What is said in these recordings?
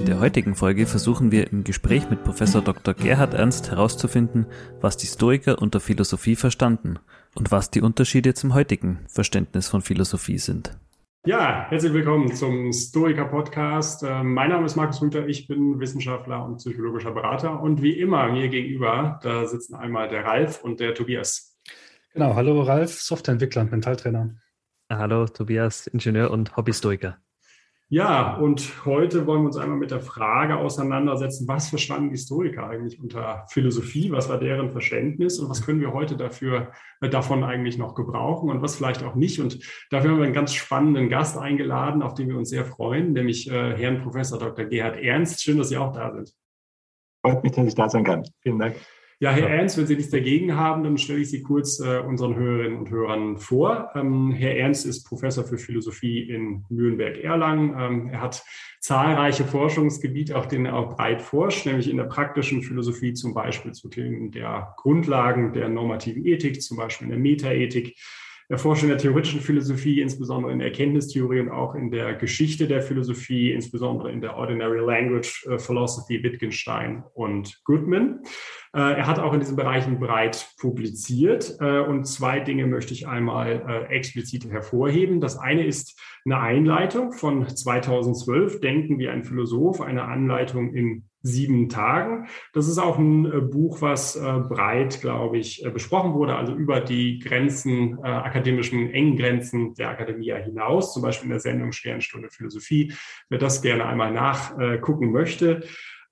In der heutigen Folge versuchen wir im Gespräch mit Professor Dr. Gerhard Ernst herauszufinden, was die Stoiker unter Philosophie verstanden und was die Unterschiede zum heutigen Verständnis von Philosophie sind. Ja, herzlich willkommen zum Stoiker Podcast. Ähm, mein Name ist Markus Rüther, ich bin Wissenschaftler und psychologischer Berater und wie immer mir gegenüber, da sitzen einmal der Ralf und der Tobias. Genau, hallo Ralf, Softwareentwickler und Mentaltrainer. Hallo Tobias, Ingenieur und Hobbystoiker. Ja, und heute wollen wir uns einmal mit der Frage auseinandersetzen, was verstanden Historiker eigentlich unter Philosophie, was war deren Verständnis und was können wir heute dafür, äh, davon eigentlich noch gebrauchen und was vielleicht auch nicht. Und dafür haben wir einen ganz spannenden Gast eingeladen, auf den wir uns sehr freuen, nämlich äh, Herrn Professor Dr. Gerhard Ernst. Schön, dass Sie auch da sind. Freut mich, dass ich da sein kann. Vielen Dank. Ja, Herr Ernst, wenn Sie nichts dagegen haben, dann stelle ich Sie kurz äh, unseren Hörerinnen und Hörern vor. Ähm, Herr Ernst ist Professor für Philosophie in Nürnberg-Erlangen. Ähm, er hat zahlreiche Forschungsgebiete, auf denen er auch breit forscht, nämlich in der praktischen Philosophie zum Beispiel zu Themen der Grundlagen der normativen Ethik, zum Beispiel in der Metaethik. Er forscht in der theoretischen Philosophie, insbesondere in der Erkenntnistheorie und auch in der Geschichte der Philosophie, insbesondere in der Ordinary Language äh, Philosophy Wittgenstein und Goodman. Äh, er hat auch in diesen Bereichen breit publiziert äh, und zwei Dinge möchte ich einmal äh, explizit hervorheben. Das eine ist eine Einleitung von 2012, Denken wie ein Philosoph, eine Anleitung in sieben Tagen. Das ist auch ein Buch, was breit, glaube ich, besprochen wurde, also über die Grenzen, akademischen engen Grenzen der Akademie hinaus, zum Beispiel in der Sendung Sternstunde Philosophie. Wer das gerne einmal nachgucken möchte,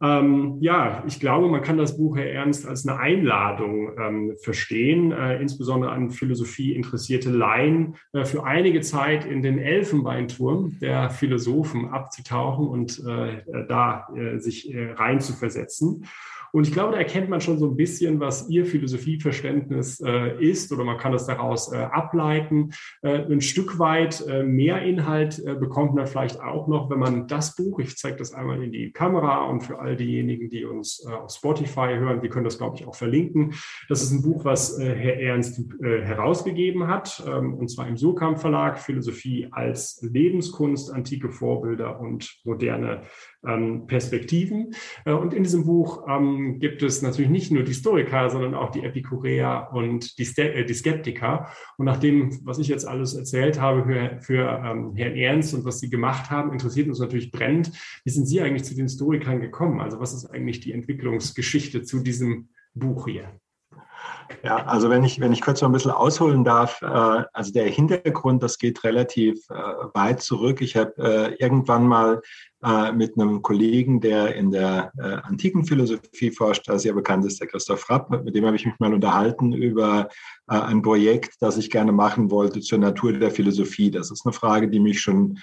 ähm, ja, ich glaube, man kann das Buch, Herr Ernst, als eine Einladung ähm, verstehen, äh, insbesondere an Philosophie interessierte Laien, äh, für einige Zeit in den Elfenbeinturm der Philosophen abzutauchen und äh, da äh, sich äh, rein zu versetzen. Und ich glaube, da erkennt man schon so ein bisschen, was Ihr Philosophieverständnis äh, ist oder man kann es daraus äh, ableiten. Äh, ein Stück weit äh, mehr Inhalt äh, bekommt man vielleicht auch noch, wenn man das Buch, ich zeige das einmal in die Kamera und für all diejenigen, die uns äh, auf Spotify hören, die können das, glaube ich, auch verlinken. Das ist ein Buch, was Herr Ernst herausgegeben hat, ähm, und zwar im Surkamp Verlag, Philosophie als Lebenskunst, antike Vorbilder und moderne ähm, Perspektiven. Äh, und in diesem Buch ähm, gibt es natürlich nicht nur die Stoiker, sondern auch die Epikureer und die, Ste äh, die Skeptiker. Und nach dem, was ich jetzt alles erzählt habe für, für ähm, Herrn Ernst und was Sie gemacht haben, interessiert uns natürlich brennend. Wie sind Sie eigentlich zu den Stoikern gekommen? Also was ist eigentlich die Entwicklungsgeschichte zu diesem Buch hier? Ja, also wenn ich, wenn ich kurz noch ein bisschen ausholen darf, äh, also der Hintergrund, das geht relativ äh, weit zurück. Ich habe äh, irgendwann mal äh, mit einem Kollegen, der in der äh, antiken Philosophie forscht, der sehr bekannt ist, der Christoph Rapp, mit dem habe ich mich mal unterhalten über äh, ein Projekt, das ich gerne machen wollte zur Natur der Philosophie. Das ist eine Frage, die mich schon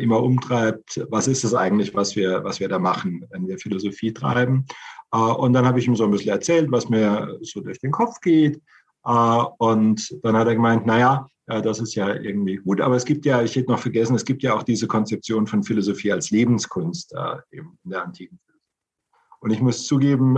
immer umtreibt. Was ist es eigentlich, was wir, was wir da machen, wenn wir Philosophie treiben? Und dann habe ich ihm so ein bisschen erzählt, was mir so durch den Kopf geht. Äh, und dann hat er gemeint, naja, das ist ja irgendwie gut, aber es gibt ja, ich hätte noch vergessen, es gibt ja auch diese Konzeption von Philosophie als Lebenskunst äh, in der antiken Philosophie. Und ich muss zugeben,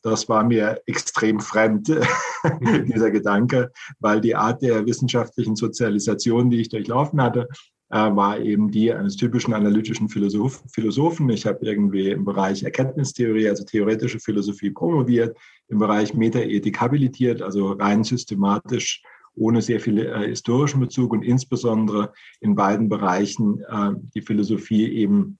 das war mir extrem fremd, dieser Gedanke, weil die Art der wissenschaftlichen Sozialisation, die ich durchlaufen hatte, äh, war eben die eines typischen analytischen Philosoph Philosophen. Ich habe irgendwie im Bereich Erkenntnistheorie, also theoretische Philosophie promoviert, im Bereich Metaethik habilitiert, also rein systematisch ohne sehr viel äh, historischen Bezug und insbesondere in beiden Bereichen äh, die Philosophie eben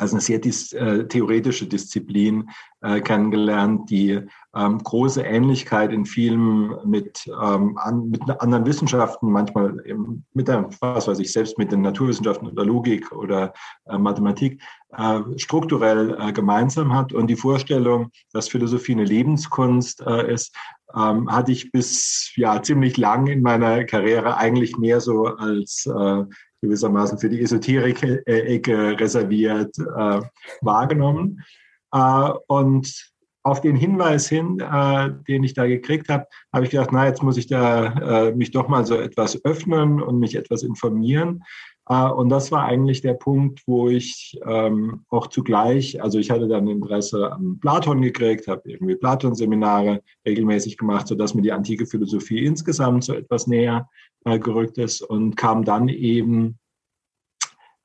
als eine sehr dis, äh, theoretische Disziplin äh, kennengelernt, die ähm, große Ähnlichkeit in vielen mit, ähm, an, mit anderen Wissenschaften, manchmal eben mit der, was weiß ich, selbst mit den Naturwissenschaften oder Logik oder äh, Mathematik äh, strukturell äh, gemeinsam hat. Und die Vorstellung, dass Philosophie eine Lebenskunst äh, ist, ähm, hatte ich bis ja ziemlich lang in meiner Karriere eigentlich mehr so als gewissermaßen für die Esoterik-Ecke reserviert äh, wahrgenommen. Äh, und auf den Hinweis hin, äh, den ich da gekriegt habe, habe ich gedacht, na, jetzt muss ich da äh, mich doch mal so etwas öffnen und mich etwas informieren. Äh, und das war eigentlich der Punkt, wo ich ähm, auch zugleich, also ich hatte dann Interesse an Platon gekriegt, habe irgendwie Platon-Seminare regelmäßig gemacht, sodass mir die antike Philosophie insgesamt so etwas näher äh, gerückt ist und kam dann eben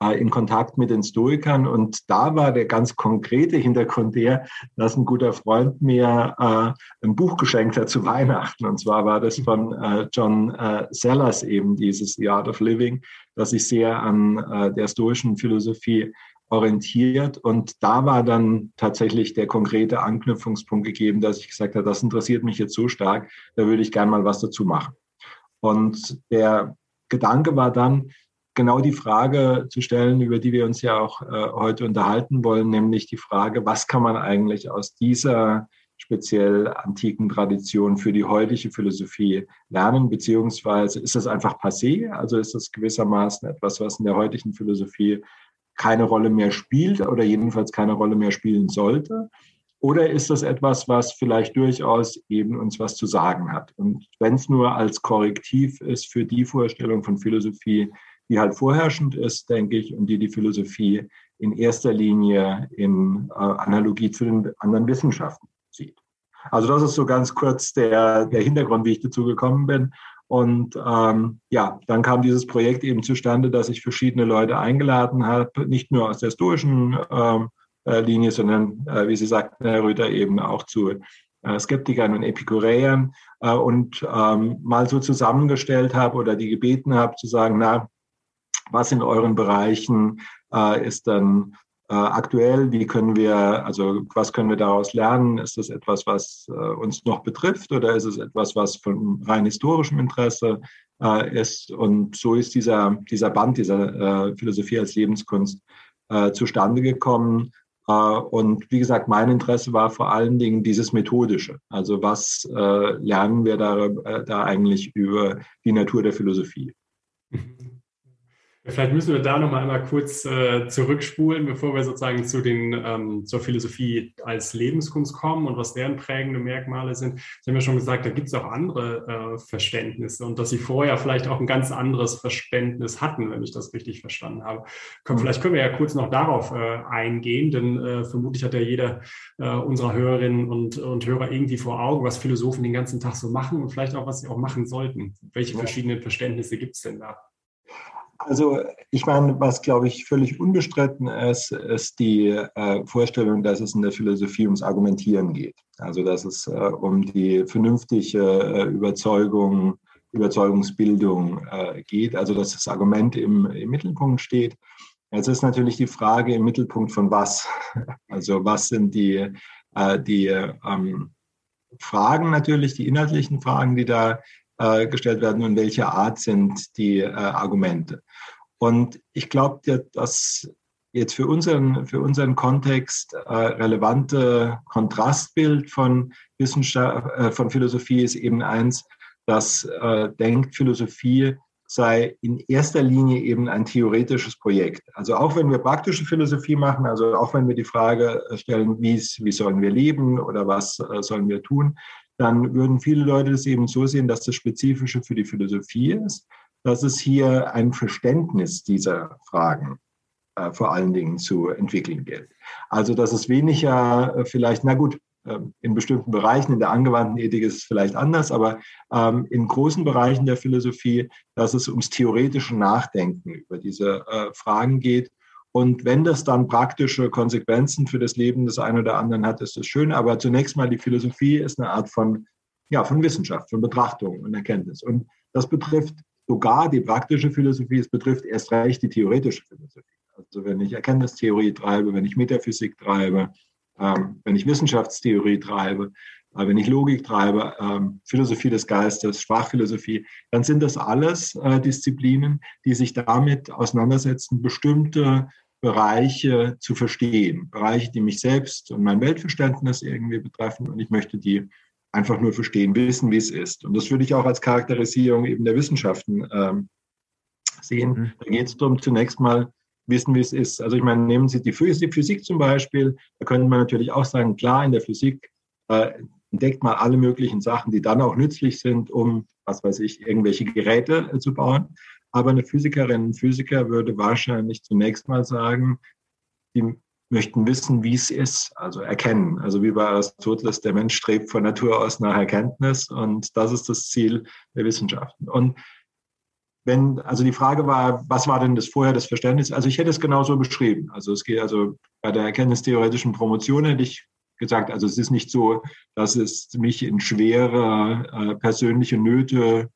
äh, in Kontakt mit den Stoikern. Und da war der ganz konkrete Hintergrund der, dass ein guter Freund mir äh, ein Buch geschenkt hat zu Weihnachten. Und zwar war das von John Sellers eben, dieses The Art of Living, das sich sehr an äh, der stoischen Philosophie orientiert. Und da war dann tatsächlich der konkrete Anknüpfungspunkt gegeben, dass ich gesagt habe, das interessiert mich jetzt so stark, da würde ich gerne mal was dazu machen. Und der Gedanke war dann, genau die Frage zu stellen, über die wir uns ja auch äh, heute unterhalten wollen, nämlich die Frage, was kann man eigentlich aus dieser speziell antiken Tradition für die heutige Philosophie lernen, beziehungsweise ist das einfach passé? Also ist das gewissermaßen etwas, was in der heutigen Philosophie keine Rolle mehr spielt oder jedenfalls keine Rolle mehr spielen sollte? Oder ist das etwas, was vielleicht durchaus eben uns was zu sagen hat? Und wenn es nur als Korrektiv ist für die Vorstellung von Philosophie, die halt vorherrschend ist, denke ich, und die die Philosophie in erster Linie in äh, Analogie zu den anderen Wissenschaften sieht. Also das ist so ganz kurz der, der Hintergrund, wie ich dazu gekommen bin. Und ähm, ja, dann kam dieses Projekt eben zustande, dass ich verschiedene Leute eingeladen habe, nicht nur aus der stoischen ähm, äh, Linie, sondern, äh, wie Sie sagten, Herr Rüther, eben auch zu äh, Skeptikern und Epikureern äh, und ähm, mal so zusammengestellt habe oder die gebeten habe zu sagen, na, was in euren Bereichen äh, ist dann aktuell? Wie können wir, also was können wir daraus lernen? Ist das etwas, was äh, uns noch betrifft oder ist es etwas, was von rein historischem Interesse äh, ist? Und so ist dieser, dieser Band, dieser äh, Philosophie als Lebenskunst äh, zustande gekommen. Äh, und wie gesagt, mein Interesse war vor allen Dingen dieses Methodische. Also was lernen wir da, da eigentlich über die Natur der Philosophie? Vielleicht müssen wir da noch mal einmal kurz äh, zurückspulen, bevor wir sozusagen zu den, ähm, zur Philosophie als Lebenskunst kommen und was deren prägende Merkmale sind. Sie haben ja schon gesagt, da gibt es auch andere äh, Verständnisse und dass Sie vorher vielleicht auch ein ganz anderes Verständnis hatten, wenn ich das richtig verstanden habe. Mhm. vielleicht können wir ja kurz noch darauf äh, eingehen, denn äh, vermutlich hat ja jeder äh, unserer Hörerinnen und, und Hörer irgendwie vor Augen, was Philosophen den ganzen Tag so machen und vielleicht auch, was sie auch machen sollten. Welche verschiedenen Verständnisse gibt es denn da? Also ich meine, was glaube ich völlig unbestritten ist, ist die äh, Vorstellung, dass es in der Philosophie ums Argumentieren geht. Also dass es äh, um die vernünftige äh, Überzeugung, Überzeugungsbildung äh, geht, also dass das Argument im, im Mittelpunkt steht. Jetzt ist natürlich die Frage im Mittelpunkt von was. Also was sind die, äh, die ähm, Fragen natürlich, die inhaltlichen Fragen, die da äh, gestellt werden und welche Art sind die äh, Argumente. Und ich glaube, dass jetzt für unseren, für unseren Kontext äh, relevante Kontrastbild von Wissenschaft, äh, von Philosophie ist eben eins, das äh, denkt, Philosophie sei in erster Linie eben ein theoretisches Projekt. Also auch wenn wir praktische Philosophie machen, also auch wenn wir die Frage stellen, wie sollen wir leben oder was äh, sollen wir tun, dann würden viele Leute das eben so sehen, dass das Spezifische für die Philosophie ist, dass es hier ein Verständnis dieser Fragen äh, vor allen Dingen zu entwickeln gilt. Also dass es weniger äh, vielleicht, na gut, äh, in bestimmten Bereichen, in der angewandten Ethik ist es vielleicht anders, aber ähm, in großen Bereichen der Philosophie, dass es ums theoretische Nachdenken über diese äh, Fragen geht und wenn das dann praktische Konsequenzen für das Leben des einen oder anderen hat, ist das schön. Aber zunächst mal die Philosophie ist eine Art von, ja, von Wissenschaft, von Betrachtung und Erkenntnis. Und das betrifft sogar die praktische Philosophie, es betrifft erst recht die theoretische Philosophie. Also wenn ich Erkenntnistheorie treibe, wenn ich Metaphysik treibe, ähm, wenn ich Wissenschaftstheorie treibe, äh, wenn ich Logik treibe, ähm, Philosophie des Geistes, Sprachphilosophie, dann sind das alles äh, Disziplinen, die sich damit auseinandersetzen, bestimmte Bereiche zu verstehen. Bereiche, die mich selbst und mein Weltverständnis irgendwie betreffen. Und ich möchte die einfach nur verstehen, wissen, wie es ist. Und das würde ich auch als Charakterisierung eben der Wissenschaften ähm, sehen. Mhm. Da geht es darum, zunächst mal wissen, wie es ist. Also ich meine, nehmen Sie die Physik zum Beispiel, da könnte man natürlich auch sagen, klar, in der Physik äh, entdeckt man alle möglichen Sachen, die dann auch nützlich sind, um, was weiß ich, irgendwelche Geräte äh, zu bauen. Aber eine Physikerin, ein Physiker würde wahrscheinlich zunächst mal sagen, die möchten wissen, wie es ist, also erkennen. Also wie bei Aristoteles, der Mensch strebt von Natur aus nach Erkenntnis und das ist das Ziel der Wissenschaften. Und wenn, also die Frage war, was war denn das vorher das Verständnis? Also ich hätte es genauso beschrieben. Also es geht also bei der erkenntnistheoretischen Promotion hätte ich gesagt, also es ist nicht so, dass es mich in schwere äh, persönliche Nöte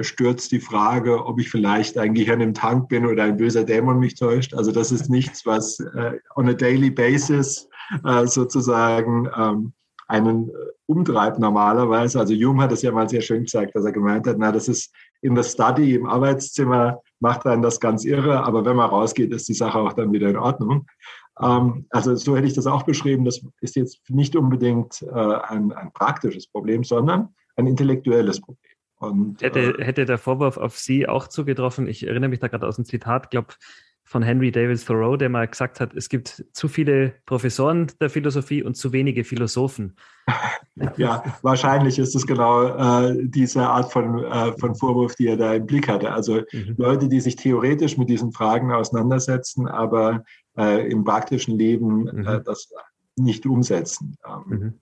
stürzt die Frage, ob ich vielleicht ein Gehirn im Tank bin oder ein böser Dämon mich täuscht. Also das ist nichts, was äh, on a daily basis äh, sozusagen ähm, einen äh, umtreibt normalerweise. Also Hume hat es ja mal sehr schön gesagt, dass er gemeint hat, na, das ist in der Study im Arbeitszimmer macht einen das ganz irre, aber wenn man rausgeht, ist die Sache auch dann wieder in Ordnung. Ähm, also so hätte ich das auch beschrieben. Das ist jetzt nicht unbedingt äh, ein, ein praktisches Problem, sondern ein intellektuelles Problem. Und, hätte, äh, hätte der Vorwurf auf Sie auch zugetroffen? Ich erinnere mich da gerade aus dem Zitat, glaube von Henry David Thoreau, der mal gesagt hat, es gibt zu viele Professoren der Philosophie und zu wenige Philosophen. ja, wahrscheinlich ist es genau äh, diese Art von, äh, von Vorwurf, die er da im Blick hatte. Also mhm. Leute, die sich theoretisch mit diesen Fragen auseinandersetzen, aber äh, im praktischen Leben äh, mhm. das nicht umsetzen. Ähm, mhm.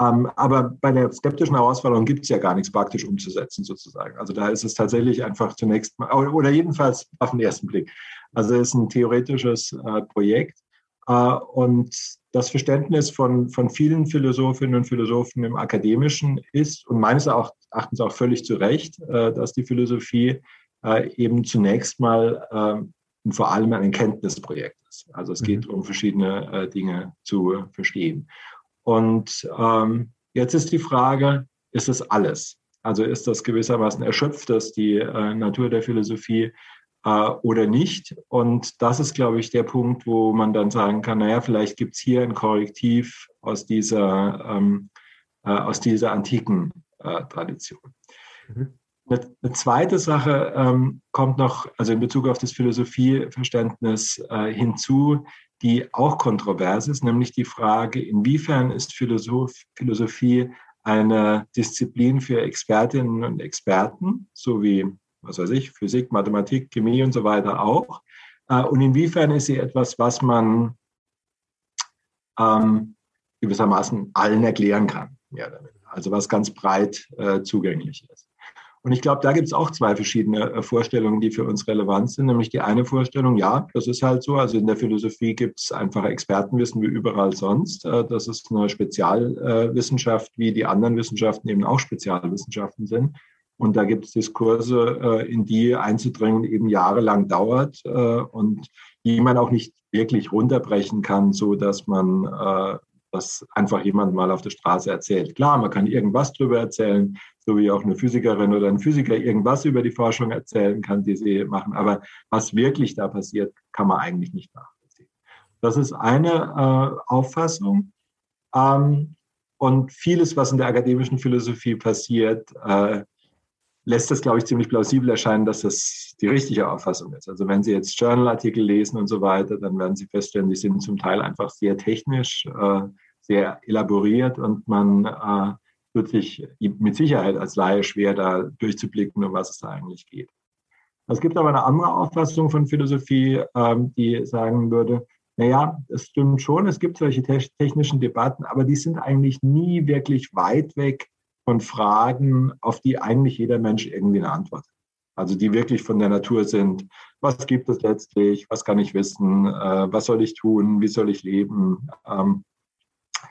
Ähm, aber bei der skeptischen Herausforderung gibt es ja gar nichts praktisch umzusetzen, sozusagen. Also da ist es tatsächlich einfach zunächst mal, oder jedenfalls auf den ersten Blick. Also es ist ein theoretisches äh, Projekt. Äh, und das Verständnis von, von vielen Philosophinnen und Philosophen im Akademischen ist, und meines Erachtens auch völlig zu Recht, äh, dass die Philosophie äh, eben zunächst mal und ähm, vor allem ein Kenntnisprojekt ist. Also es geht mhm. darum, verschiedene äh, Dinge zu verstehen. Und ähm, jetzt ist die Frage, ist es alles? Also ist das gewissermaßen erschöpft, das die äh, Natur der Philosophie äh, oder nicht? Und das ist, glaube ich, der Punkt, wo man dann sagen kann, naja, vielleicht gibt es hier ein Korrektiv aus dieser, ähm, äh, aus dieser antiken äh, Tradition. Mhm. Eine, eine, zweite Sache ähm, kommt noch, also in Bezug auf das Philosophieverständnis äh, hinzu, die auch kontrovers ist, nämlich die Frage, inwiefern ist Philosoph Philosophie eine Disziplin für Expertinnen und Experten, so wie, was weiß ich, Physik, Mathematik, Chemie und so weiter auch. Äh, und inwiefern ist sie etwas, was man ähm, gewissermaßen allen erklären kann, also was ganz breit äh, zugänglich ist. Und ich glaube, da gibt es auch zwei verschiedene äh, Vorstellungen, die für uns relevant sind. Nämlich die eine Vorstellung, ja, das ist halt so. Also in der Philosophie gibt es einfach Expertenwissen wie überall sonst. Äh, das ist eine Spezialwissenschaft, wie die anderen Wissenschaften eben auch Spezialwissenschaften sind. Und da gibt es Diskurse, äh, in die einzudringen eben jahrelang dauert und die man auch nicht wirklich runterbrechen kann, so dass man das einfach jemand mal auf der Straße erzählt. Klar, man kann irgendwas drüber erzählen, so wie auch eine Physikerin oder ein Physiker irgendwas über die Forschung erzählen kann, die sie machen. Aber was wirklich da passiert, kann man eigentlich nicht nachvollziehen. Das ist eine äh, Auffassung. Ähm, und vieles, was in der akademischen Philosophie passiert, äh, lässt es, glaube ich, ziemlich plausibel erscheinen, dass das die richtige Auffassung ist. Also wenn Sie jetzt Journalartikel lesen und so weiter, dann werden Sie feststellen, die sind zum Teil einfach sehr technisch, äh, sehr elaboriert und man äh, wird sich mit Sicherheit als Laie schwer, da durchzublicken, um was es da eigentlich geht. Es gibt aber eine andere Auffassung von Philosophie, ähm, die sagen würde, naja, es stimmt schon, es gibt solche technischen Debatten, aber die sind eigentlich nie wirklich weit weg von Fragen, auf die eigentlich jeder Mensch irgendwie eine Antwort hat. Also die wirklich von der Natur sind. Was gibt es letztlich? Was kann ich wissen? Äh, was soll ich tun? Wie soll ich leben? Ähm,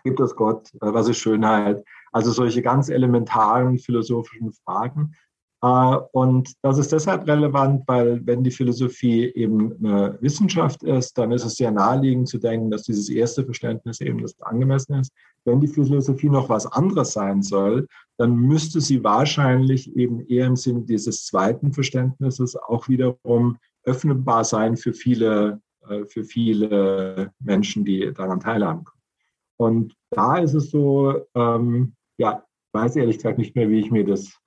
gibt es Gott? Äh, was ist Schönheit? Also solche ganz elementaren philosophischen Fragen. Äh, und das ist deshalb relevant, weil wenn die Philosophie eben eine Wissenschaft ist, dann ist es sehr naheliegend zu denken, dass dieses erste Verständnis eben das angemessen ist. Wenn die Philosophie noch was anderes sein soll, dann müsste sie wahrscheinlich eben eher im Sinne dieses zweiten Verständnisses auch wiederum öffnbar sein für viele, äh, für viele Menschen, die daran teilhaben. Und da ist es so, ähm, ja, weiß ehrlich gesagt nicht mehr, wie ich mir das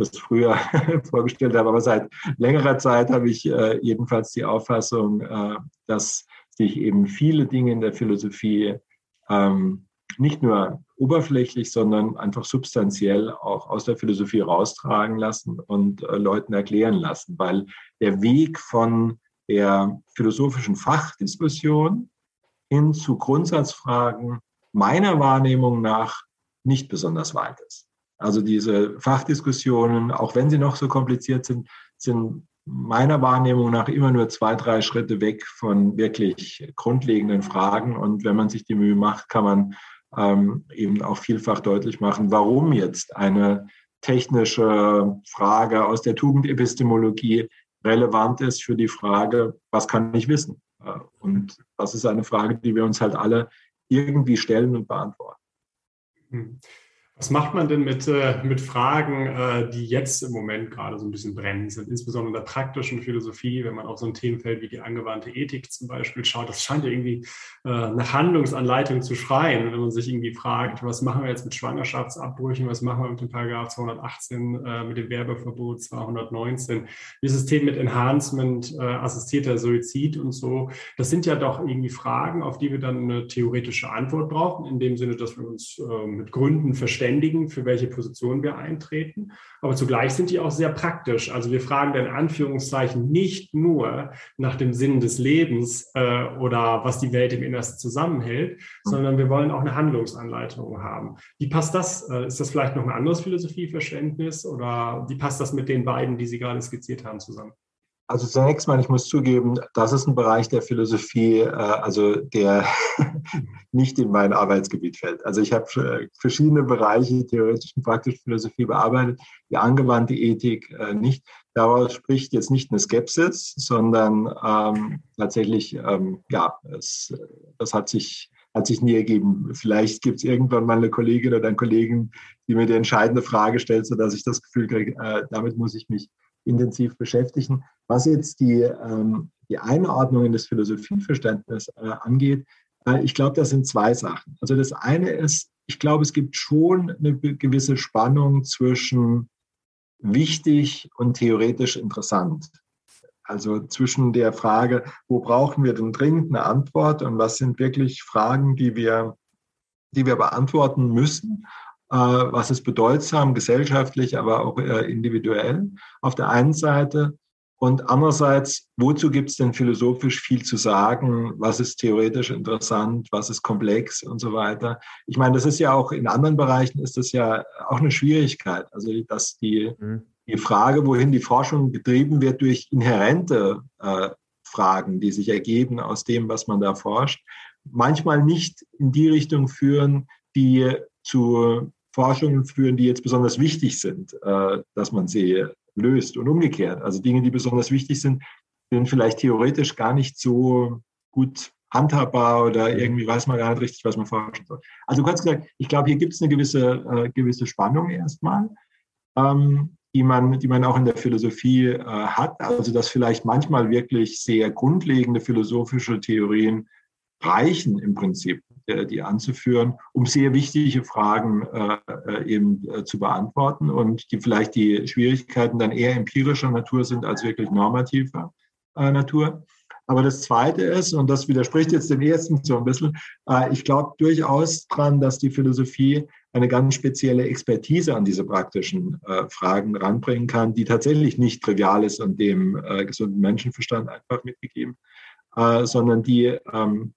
das früher vorgestellt habe. Aber seit längerer Zeit habe ich äh, jedenfalls die Auffassung, äh, dass sich eben viele Dinge in der Philosophie ähm, nicht nur oberflächlich, sondern einfach substanziell auch aus der Philosophie raustragen lassen und äh, Leuten erklären lassen, weil der Weg von der philosophischen Fachdiskussion hin zu Grundsatzfragen meiner Wahrnehmung nach nicht besonders weit ist. Also diese Fachdiskussionen, auch wenn sie noch so kompliziert sind, sind meiner Wahrnehmung nach immer nur zwei, drei Schritte weg von wirklich grundlegenden Fragen. Und wenn man sich die Mühe macht, kann man ähm, eben auch vielfach deutlich machen, warum jetzt eine technische Frage aus der Tugendepistemologie relevant ist für die Frage, was kann ich wissen? Äh, und das ist eine Frage, die wir uns halt alle irgendwie stellen und beantworten. Hm. Was macht man denn mit, äh, mit Fragen, äh, die jetzt im Moment gerade so ein bisschen brennen sind, insbesondere in der praktischen Philosophie, wenn man auf so ein Themenfeld wie die angewandte Ethik zum Beispiel schaut, das scheint ja irgendwie äh, nach Handlungsanleitung zu schreien, wenn man sich irgendwie fragt, was machen wir jetzt mit Schwangerschaftsabbrüchen, was machen wir mit dem Paragraph 218, äh, mit dem Werbeverbot 219, dieses Thema mit Enhancement, äh, assistierter Suizid und so, das sind ja doch irgendwie Fragen, auf die wir dann eine theoretische Antwort brauchen, in dem Sinne, dass wir uns äh, mit Gründen verständigen, verständigen, für welche Position wir eintreten. Aber zugleich sind die auch sehr praktisch. Also wir fragen in Anführungszeichen nicht nur nach dem Sinn des Lebens äh, oder was die Welt im Innersten zusammenhält, mhm. sondern wir wollen auch eine Handlungsanleitung haben. Wie passt das? Äh, ist das vielleicht noch ein anderes Philosophieverständnis oder wie passt das mit den beiden, die Sie gerade skizziert haben, zusammen? Also zunächst mal, ich muss zugeben, das ist ein Bereich der Philosophie, äh, also der nicht in mein Arbeitsgebiet fällt. Also ich habe äh, verschiedene Bereiche theoretisch und praktische Philosophie bearbeitet, die angewandte Ethik äh, nicht. Daraus spricht jetzt nicht eine Skepsis, sondern ähm, tatsächlich, ähm, ja, es, das hat sich hat sich nie ergeben. Vielleicht gibt es irgendwann mal eine Kollegin oder einen Kollegen, die mir die entscheidende Frage stellt, sodass ich das Gefühl kriege, äh, damit muss ich mich intensiv beschäftigen. Was jetzt die, ähm, die Einordnung in das Philosophieverständnis äh, angeht, äh, ich glaube, das sind zwei Sachen. Also das eine ist, ich glaube, es gibt schon eine gewisse Spannung zwischen wichtig und theoretisch interessant. Also zwischen der Frage, wo brauchen wir denn dringend eine Antwort und was sind wirklich Fragen, die wir, die wir beantworten müssen was ist bedeutsam, gesellschaftlich, aber auch äh, individuell auf der einen Seite. Und andererseits, wozu gibt es denn philosophisch viel zu sagen? Was ist theoretisch interessant? Was ist komplex und so weiter? Ich meine, das ist ja auch in anderen Bereichen ist das ja auch eine Schwierigkeit. Also, dass die, mhm. die Frage, wohin die Forschung getrieben wird durch inhärente äh, Fragen, die sich ergeben aus dem, was man da forscht, manchmal nicht in die Richtung führen, die zu Forschungen führen, die jetzt besonders wichtig sind, äh, dass man sie löst und umgekehrt. Also Dinge, die besonders wichtig sind, sind vielleicht theoretisch gar nicht so gut handhabbar oder irgendwie weiß man gar nicht richtig, was man forschen soll. Also kurz gesagt, ich glaube, hier gibt es eine gewisse, äh, gewisse Spannung erstmal, ähm, die, man, die man auch in der Philosophie äh, hat. Also dass vielleicht manchmal wirklich sehr grundlegende philosophische Theorien reichen im Prinzip, die anzuführen, um sehr wichtige Fragen äh, äh, eben äh, zu beantworten und die vielleicht die Schwierigkeiten dann eher empirischer Natur sind als wirklich normativer äh, Natur. Aber das Zweite ist, und das widerspricht jetzt dem ersten so ein bisschen, äh, ich glaube durchaus dran, dass die Philosophie eine ganz spezielle Expertise an diese praktischen Fragen ranbringen kann, die tatsächlich nicht trivial ist und dem gesunden Menschenverstand einfach mitgegeben, sondern die ähm,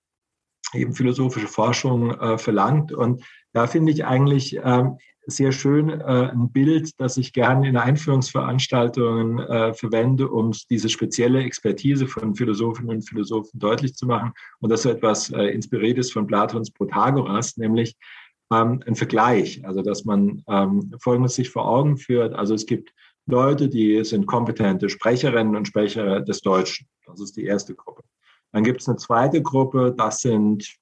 eben philosophische Forschung äh, verlangt. Und da finde ich eigentlich äh, sehr schön äh, ein Bild, das ich gerne in Einführungsveranstaltungen äh, verwende, um diese spezielle Expertise von Philosophinnen und Philosophen deutlich zu machen. Und das so etwas äh, inspiriert ist von Platons Protagoras, nämlich ähm, ein Vergleich. Also, dass man ähm, Folgendes sich vor Augen führt. Also, es gibt Leute, die sind kompetente Sprecherinnen und Sprecher des Deutschen. Das ist die erste Gruppe. Dann gibt es eine zweite Gruppe, das sind,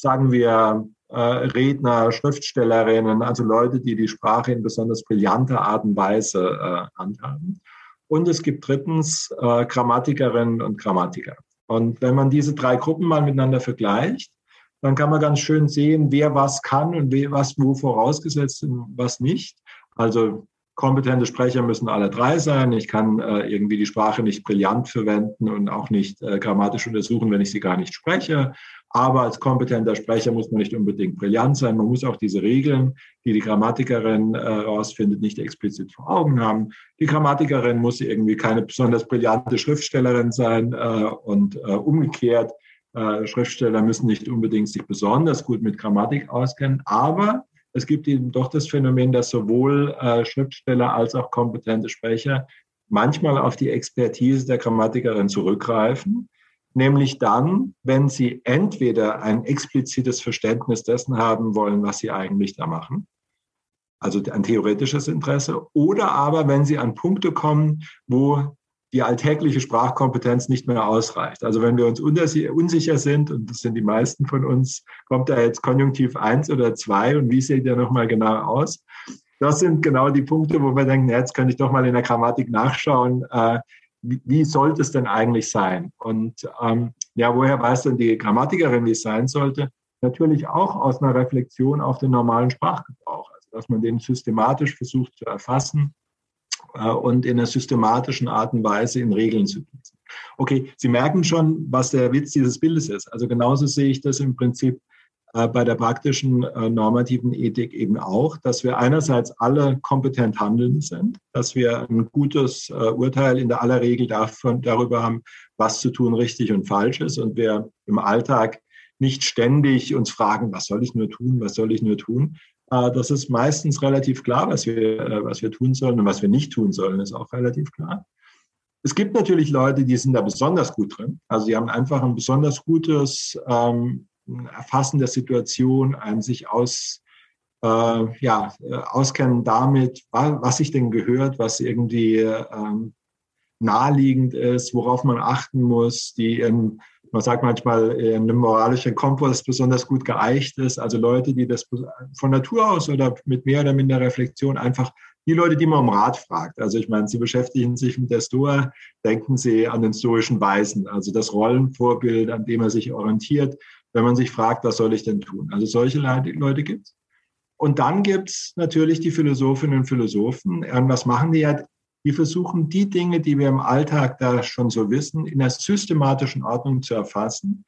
sagen wir, äh, Redner, Schriftstellerinnen, also Leute, die die Sprache in besonders brillanter Art und Weise äh, handhaben. Und es gibt drittens äh, Grammatikerinnen und Grammatiker. Und wenn man diese drei Gruppen mal miteinander vergleicht, dann kann man ganz schön sehen, wer was kann und wer was wo vorausgesetzt und was nicht. Also kompetente Sprecher müssen alle drei sein. Ich kann äh, irgendwie die Sprache nicht brillant verwenden und auch nicht äh, grammatisch untersuchen, wenn ich sie gar nicht spreche. Aber als kompetenter Sprecher muss man nicht unbedingt brillant sein. Man muss auch diese Regeln, die die Grammatikerin äh, herausfindet, nicht explizit vor Augen haben. Die Grammatikerin muss irgendwie keine besonders brillante Schriftstellerin sein äh, und äh, umgekehrt. Äh, Schriftsteller müssen nicht unbedingt sich besonders gut mit Grammatik auskennen, aber es gibt eben doch das Phänomen, dass sowohl äh, Schriftsteller als auch kompetente Sprecher manchmal auf die Expertise der Grammatikerin zurückgreifen, nämlich dann, wenn sie entweder ein explizites Verständnis dessen haben wollen, was sie eigentlich da machen, also ein theoretisches Interesse, oder aber wenn sie an Punkte kommen, wo die alltägliche Sprachkompetenz nicht mehr ausreicht. Also wenn wir uns unsicher sind, und das sind die meisten von uns, kommt da jetzt Konjunktiv 1 oder 2 und wie sieht der nochmal genau aus? Das sind genau die Punkte, wo wir denken, jetzt könnte ich doch mal in der Grammatik nachschauen, äh, wie, wie, sollte es denn eigentlich sein? Und ähm, ja, woher weiß denn die Grammatikerin, wie es sein sollte? Natürlich auch aus einer Reflexion auf den normalen Sprachgebrauch, also dass man den systematisch versucht zu erfassen und in einer systematischen Art und Weise in Regeln zu gießen. Okay, Sie merken schon, was der Witz dieses Bildes ist. Also genauso sehe ich das im Prinzip äh, bei der praktischen äh, normativen Ethik eben auch, dass wir einerseits alle kompetent handeln sind, dass wir ein gutes Urteil in der aller Regel darüber haben, was zu tun richtig und falsch ist und wir im Alltag nicht ständig uns fragen, was soll ich nur tun, was soll ich nur tun, äh, das ist meistens relativ klar, was wir, äh, was wir tun sollen und was wir nicht tun sollen, ist auch relativ klar. Es gibt natürlich Leute, die sind da besonders gut drin. Also die haben einfach ein besonders gutes ähm, Erfassen der Situation, ein sich aus, äh, ja, äh, auskennen damit, was sich denn gehört, was irgendwie ähm, naheliegend ist, worauf man achten muss, die in man sagt manchmal, ein moralischer Kompass besonders gut geeicht ist. Also Leute, die das von Natur aus oder mit mehr oder minder Reflexion einfach die Leute, die man um Rat fragt. Also ich meine, Sie beschäftigen sich mit der Stoa, denken Sie an den stoischen Weisen, also das Rollenvorbild, an dem er sich orientiert, wenn man sich fragt, was soll ich denn tun? Also solche Leute gibt es. Und dann gibt es natürlich die Philosophinnen und Philosophen. Und was machen die ja? Wir versuchen die Dinge, die wir im Alltag da schon so wissen, in einer systematischen Ordnung zu erfassen.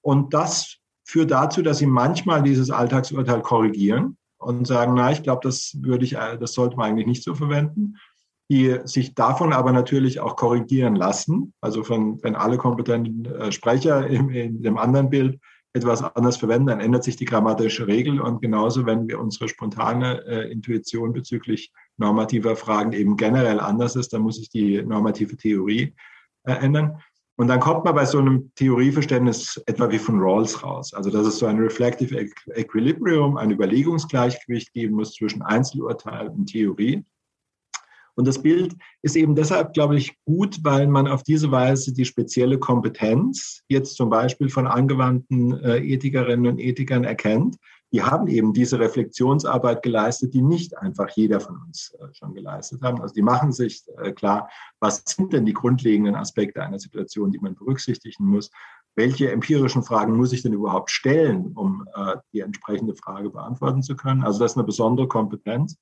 Und das führt dazu, dass sie manchmal dieses Alltagsurteil korrigieren und sagen, na, ich glaube, das würde ich, das sollte man eigentlich nicht so verwenden. Die sich davon aber natürlich auch korrigieren lassen. Also von, wenn alle kompetenten äh, Sprecher im, in dem anderen Bild etwas anders verwenden, dann ändert sich die grammatische Regel. Und genauso, wenn wir unsere spontane äh, Intuition bezüglich normativer Fragen eben generell anders ist, dann muss sich die normative Theorie äh, ändern. Und dann kommt man bei so einem Theorieverständnis etwa wie von Rawls raus. Also dass es so ein Reflective Equilibrium, ein Überlegungsgleichgewicht geben muss zwischen Einzelurteil und Theorie. Und das Bild ist eben deshalb, glaube ich, gut, weil man auf diese Weise die spezielle Kompetenz jetzt zum Beispiel von angewandten äh, Ethikerinnen und Ethikern erkennt. Die haben eben diese Reflexionsarbeit geleistet, die nicht einfach jeder von uns äh, schon geleistet haben. Also die machen sich äh, klar, was sind denn die grundlegenden Aspekte einer Situation, die man berücksichtigen muss? Welche empirischen Fragen muss ich denn überhaupt stellen, um die entsprechende Frage beantworten zu können? Also das ist eine besondere Kompetenz.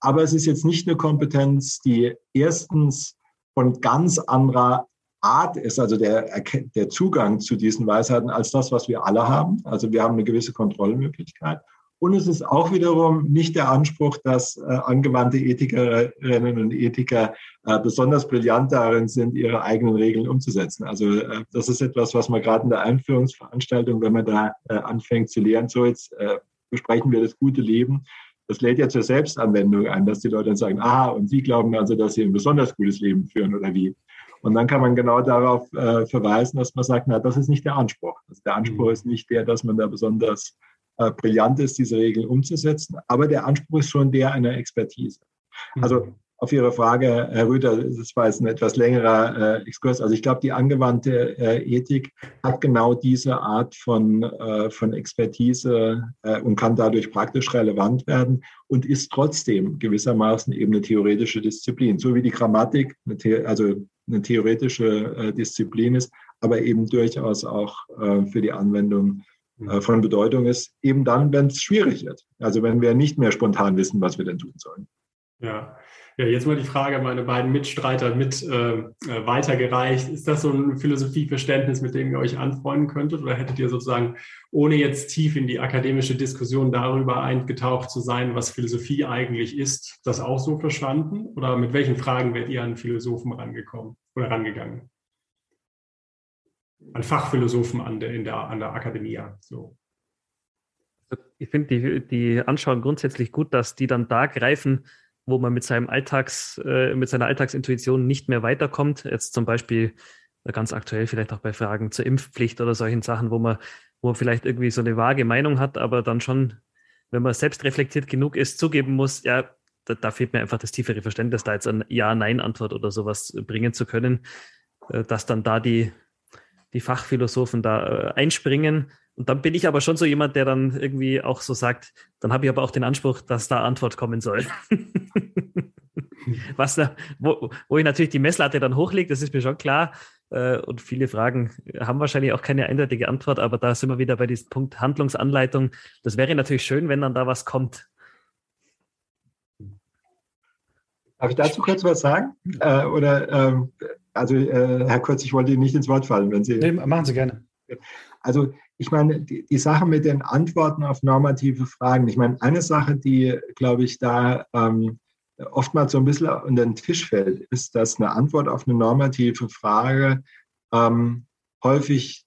Aber es ist jetzt nicht eine Kompetenz, die erstens von ganz anderer Art ist, also der, der Zugang zu diesen Weisheiten, als das, was wir alle haben. Also wir haben eine gewisse Kontrollmöglichkeit. Und es ist auch wiederum nicht der Anspruch, dass äh, angewandte Ethikerinnen und Ethiker äh, besonders brillant darin sind, ihre eigenen Regeln umzusetzen. Also äh, das ist etwas, was man gerade in der Einführungsveranstaltung, wenn man da äh, anfängt zu lernen, so jetzt äh, besprechen wir das gute Leben, das lädt ja zur Selbstanwendung ein, dass die Leute dann sagen, ah, und Sie glauben also, dass Sie ein besonders gutes Leben führen oder wie. Und dann kann man genau darauf äh, verweisen, dass man sagt, na, das ist nicht der Anspruch. Also der Anspruch mhm. ist nicht der, dass man da besonders äh, brillant ist, diese Regeln umzusetzen, aber der Anspruch ist schon der einer Expertise. Also mhm auf Ihre Frage, Herr Rüder, das war jetzt ein etwas längerer äh, Exkurs. Also ich glaube, die angewandte äh, Ethik hat genau diese Art von, äh, von Expertise äh, und kann dadurch praktisch relevant werden und ist trotzdem gewissermaßen eben eine theoretische Disziplin, so wie die Grammatik also eine theoretische äh, Disziplin ist, aber eben durchaus auch äh, für die Anwendung von Bedeutung ist, eben dann, wenn es schwierig wird. Also wenn wir nicht mehr spontan wissen, was wir denn tun sollen. Ja. ja, jetzt mal die Frage an meine beiden Mitstreiter mit äh, äh, weitergereicht. Ist das so ein Philosophieverständnis, mit dem ihr euch anfreunden könntet? Oder hättet ihr sozusagen, ohne jetzt tief in die akademische Diskussion darüber eingetaucht zu sein, was Philosophie eigentlich ist, das auch so verstanden? Oder mit welchen Fragen werdet ihr an Philosophen rangekommen oder rangegangen? An Fachphilosophen an der, in der, an der Akademie. So. Ich finde die, die Anschauung grundsätzlich gut, dass die dann da greifen, wo man mit seinem Alltags, äh, mit seiner Alltagsintuition nicht mehr weiterkommt. Jetzt zum Beispiel äh, ganz aktuell vielleicht auch bei Fragen zur Impfpflicht oder solchen Sachen, wo man, wo man vielleicht irgendwie so eine vage Meinung hat, aber dann schon, wenn man selbst reflektiert genug ist, zugeben muss, ja, da, da fehlt mir einfach das tiefere Verständnis, da jetzt eine Ja-Nein-Antwort oder sowas bringen zu können, äh, dass dann da die, die Fachphilosophen da äh, einspringen und dann bin ich aber schon so jemand, der dann irgendwie auch so sagt, dann habe ich aber auch den Anspruch, dass da Antwort kommen soll. Was da, wo, wo ich natürlich die Messlatte dann hochlege, das ist mir schon klar. Äh, und viele Fragen haben wahrscheinlich auch keine eindeutige Antwort, aber da sind wir wieder bei diesem Punkt Handlungsanleitung. Das wäre natürlich schön, wenn dann da was kommt. Darf ich dazu kurz was sagen? Äh, oder, ähm, also, äh, Herr Kurz, ich wollte Ihnen nicht ins Wort fallen, wenn Sie. Nee, machen Sie gerne. Also ich meine, die, die, Sache mit den Antworten auf normative Fragen, ich meine, eine Sache, die, glaube ich, da ähm, oftmals so ein bisschen unter den Tisch fällt, ist, dass eine Antwort auf eine normative Frage ähm, häufig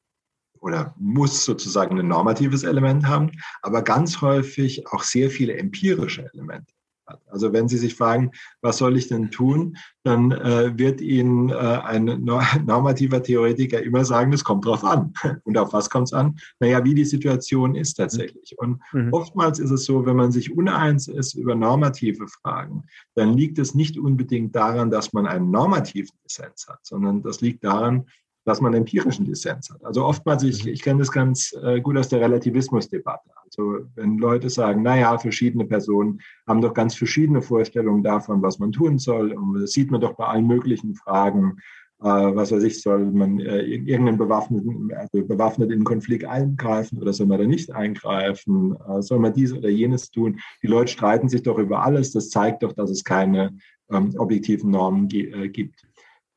oder muss sozusagen ein normatives Element haben, aber ganz häufig auch sehr viele empirische Elemente hat. Also wenn Sie sich fragen, was soll ich denn tun, dann äh, wird Ihnen äh, ein normativer Theoretiker immer sagen, es kommt drauf an. Und auf was kommt es an? Naja, wie die Situation ist tatsächlich. Und mhm. oftmals ist es so, wenn man sich uneins ist über normative Fragen, dann liegt es nicht unbedingt daran, dass man einen normativen Dissens hat, sondern das liegt daran, dass man empirischen Dissens hat. Also oftmals, ich, mhm. ich kenne das ganz äh, gut aus der Relativismusdebatte. Also wenn Leute sagen, naja, verschiedene Personen haben doch ganz verschiedene Vorstellungen davon, was man tun soll. Und das sieht man doch bei allen möglichen Fragen. Äh, was weiß ich, soll man äh, in irgendeinen bewaffneten, also bewaffnet in Konflikt eingreifen oder soll man da nicht eingreifen? Äh, soll man dies oder jenes tun? Die Leute streiten sich doch über alles. Das zeigt doch, dass es keine ähm, objektiven Normen äh, gibt.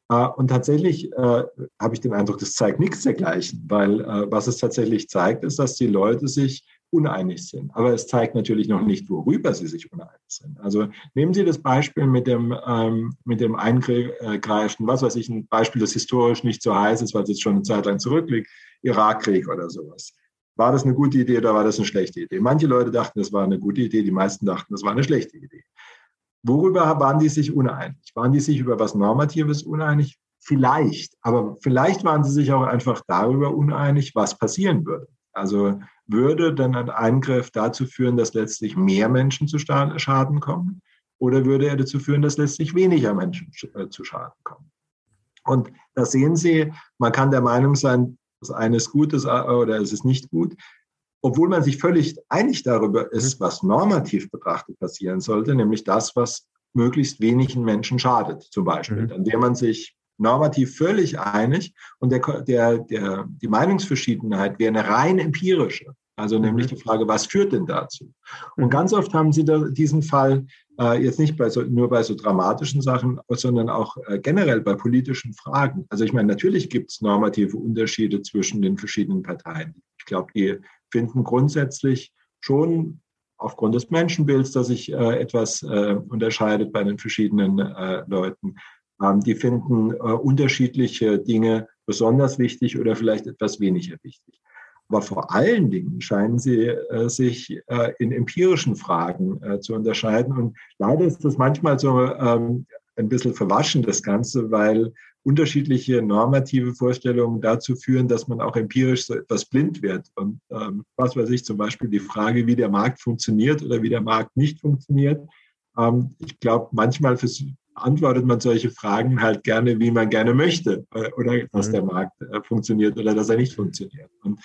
Äh, und tatsächlich äh, habe ich den Eindruck, das zeigt nichts dergleichen, weil äh, was es tatsächlich zeigt, ist, dass die Leute sich uneinig sind. Aber es zeigt natürlich noch nicht, worüber sie sich uneinig sind. Also nehmen Sie das Beispiel mit dem, ähm, mit dem Eingreifen, was weiß ich, ein Beispiel, das historisch nicht so heiß ist, weil es jetzt schon eine Zeit lang zurückliegt, Irakkrieg oder sowas. War das eine gute Idee oder war das eine schlechte Idee? Manche Leute dachten, das war eine gute Idee, die meisten dachten, das war eine schlechte Idee. Worüber waren die sich uneinig? Waren die sich über was Normatives uneinig? Vielleicht, aber vielleicht waren sie sich auch einfach darüber uneinig, was passieren würde. Also würde dann ein Eingriff dazu führen, dass letztlich mehr Menschen zu Schaden kommen? Oder würde er dazu führen, dass letztlich weniger Menschen äh, zu Schaden kommen? Und da sehen Sie, man kann der Meinung sein, das eine ist gut äh, oder es ist nicht gut obwohl man sich völlig einig darüber ist, mhm. was normativ betrachtet passieren sollte, nämlich das, was möglichst wenigen Menschen schadet, zum Beispiel, mhm. an dem man sich normativ völlig einig und der, der, der, die Meinungsverschiedenheit wäre eine rein empirische. Also nämlich mhm. die Frage, was führt denn dazu? Und mhm. ganz oft haben Sie da diesen Fall äh, jetzt nicht bei so, nur bei so dramatischen Sachen, sondern auch äh, generell bei politischen Fragen. Also ich meine, natürlich gibt es normative Unterschiede zwischen den verschiedenen Parteien. Ich glaube, die finden grundsätzlich schon aufgrund des Menschenbilds, dass sich äh, etwas äh, unterscheidet bei den verschiedenen äh, Leuten. Ähm, die finden äh, unterschiedliche Dinge besonders wichtig oder vielleicht etwas weniger wichtig. Aber vor allen Dingen scheinen sie äh, sich äh, in empirischen Fragen zu unterscheiden. Und leider ist das manchmal so ähm, ein bisschen verwaschen, das Ganze, weil unterschiedliche normative Vorstellungen dazu führen, dass man auch empirisch so etwas blind wird. Und ähm, was weiß ich, zum Beispiel die Frage, wie der Markt funktioniert oder wie der Markt nicht funktioniert. Ähm, ich glaube, manchmal antwortet man solche Fragen halt gerne, wie man gerne möchte, äh, oder dass mhm. der Markt äh, funktioniert oder dass er nicht funktioniert. Und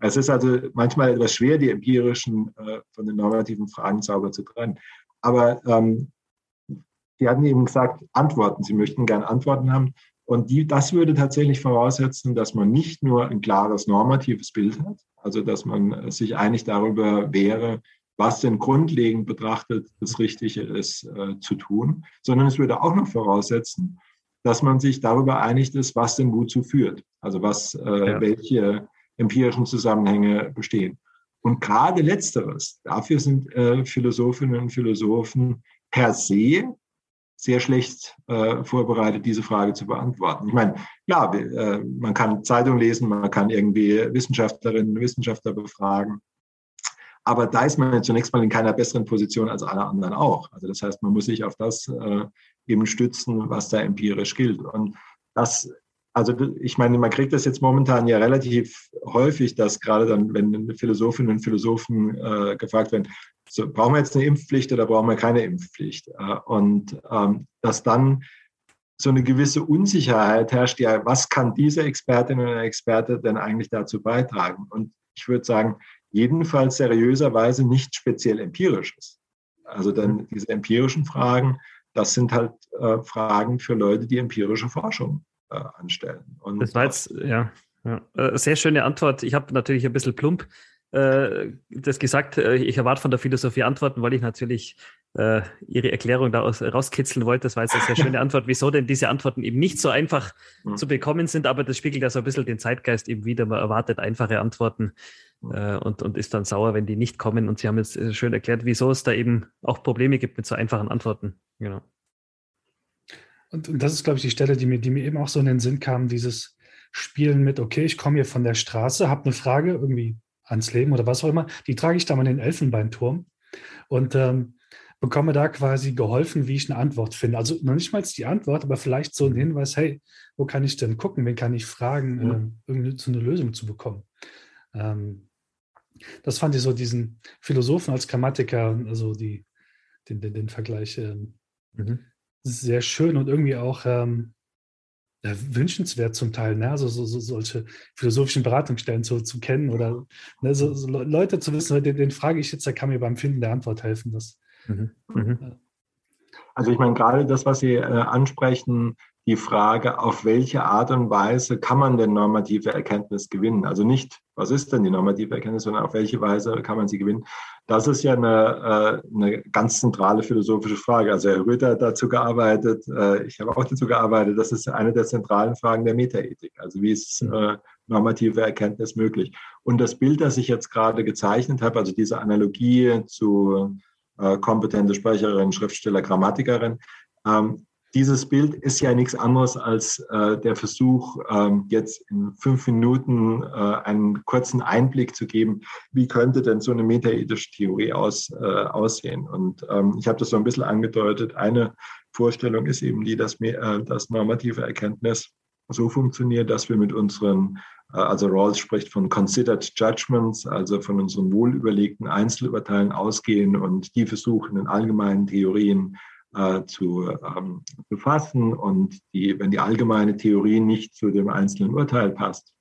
es ist also manchmal etwas schwer, die empirischen äh, von den normativen Fragen sauber zu trennen. Aber ähm, Sie hatten eben gesagt, Antworten. Sie möchten gerne Antworten haben. Und die, das würde tatsächlich voraussetzen, dass man nicht nur ein klares normatives Bild hat, also dass man sich einig darüber wäre, was denn grundlegend betrachtet das Richtige ist äh, zu tun, sondern es würde auch noch voraussetzen, dass man sich darüber einigt ist, was denn wozu führt. Also was, äh, ja. welche empirischen Zusammenhänge bestehen. Und gerade letzteres, dafür sind äh, Philosophinnen und Philosophen per se sehr schlecht äh, vorbereitet, diese Frage zu beantworten. Ich meine, klar, äh, man kann Zeitung lesen, man kann irgendwie Wissenschaftlerinnen und Wissenschaftler befragen, aber da ist man zunächst mal in keiner besseren Position als alle anderen auch. Also das heißt, man muss sich auf das äh, eben stützen, was da empirisch gilt. Und das also ich meine, man kriegt das jetzt momentan ja relativ häufig, dass gerade dann, wenn Philosophinnen und Philosophen äh, gefragt werden, so, brauchen wir jetzt eine Impfpflicht oder brauchen wir keine Impfpflicht? Äh, und ähm, dass dann so eine gewisse Unsicherheit herrscht, ja, was kann diese Expertin oder Experte denn eigentlich dazu beitragen? Und ich würde sagen, jedenfalls seriöserweise nicht speziell empirisches. Also dann mhm. diese empirischen Fragen, das sind halt äh, Fragen für Leute, die empirische Forschung äh, anstellen. Und das war jetzt, ja, ja, äh, sehr schöne Antwort. Ich habe natürlich ein bisschen plump äh, das gesagt, äh, ich erwarte von der Philosophie Antworten, weil ich natürlich äh, Ihre Erklärung daraus rauskitzeln wollte. Das war jetzt eine sehr schöne Antwort, wieso denn diese Antworten eben nicht so einfach mhm. zu bekommen sind, aber das spiegelt ja so ein bisschen den Zeitgeist eben wieder. Man erwartet einfache Antworten äh, und, und ist dann sauer, wenn die nicht kommen. Und Sie haben jetzt schön erklärt, wieso es da eben auch Probleme gibt mit so einfachen Antworten. Genau. Und, und das ist, glaube ich, die Stelle, die mir, die mir eben auch so in den Sinn kam, dieses Spielen mit, okay, ich komme hier von der Straße, habe eine Frage irgendwie ans Leben oder was auch immer, die trage ich da mal in den Elfenbeinturm und ähm, bekomme da quasi geholfen, wie ich eine Antwort finde. Also noch nicht mal die Antwort, aber vielleicht so ein Hinweis, hey, wo kann ich denn gucken, wen kann ich fragen, mhm. ähm, irgendwie so eine Lösung zu bekommen. Ähm, das fand ich so diesen Philosophen als Grammatiker, also die, den, den, den Vergleich ähm, mhm sehr schön und irgendwie auch ähm, ja, wünschenswert zum Teil, ne? also so, so, solche philosophischen Beratungsstellen zu, zu kennen oder ne, so, so Leute zu wissen, den, den, frage ich jetzt, der kann mir beim Finden der Antwort helfen. Das, mhm. Mhm. Also ich meine, gerade das, was Sie äh, ansprechen, die Frage, auf welche Art und Weise kann man denn normative Erkenntnis gewinnen? Also nicht, was ist denn die normative Erkenntnis, sondern auf welche Weise kann man sie gewinnen? Das ist ja eine, äh, eine ganz zentrale philosophische Frage. Also Herr Rüther hat dazu gearbeitet, äh, ich habe auch dazu gearbeitet. Das ist eine der zentralen Fragen der Metaethik. Also wie ist mhm. äh, normative Erkenntnis möglich? Und das Bild, das ich jetzt gerade gezeichnet habe, also diese Analogie zu kompetente Sprecherin, Schriftsteller, Grammatikerin, ähm, dieses Bild ist ja nichts anderes als äh, der Versuch, ähm, jetzt in fünf Minuten äh, einen kurzen Einblick zu geben, wie könnte denn so eine metaethische Theorie aus, äh, aussehen. Und ähm, ich habe das so ein bisschen angedeutet. Eine Vorstellung ist eben die, dass, äh, dass normative Erkenntnis so funktioniert, dass wir mit unseren, äh, also Rawls spricht von considered judgments, also von unseren wohlüberlegten Einzelurteilen ausgehen und die versuchen in allgemeinen Theorien äh, zu ähm, befassen und die, wenn die allgemeine Theorie nicht zu dem einzelnen Urteil passt,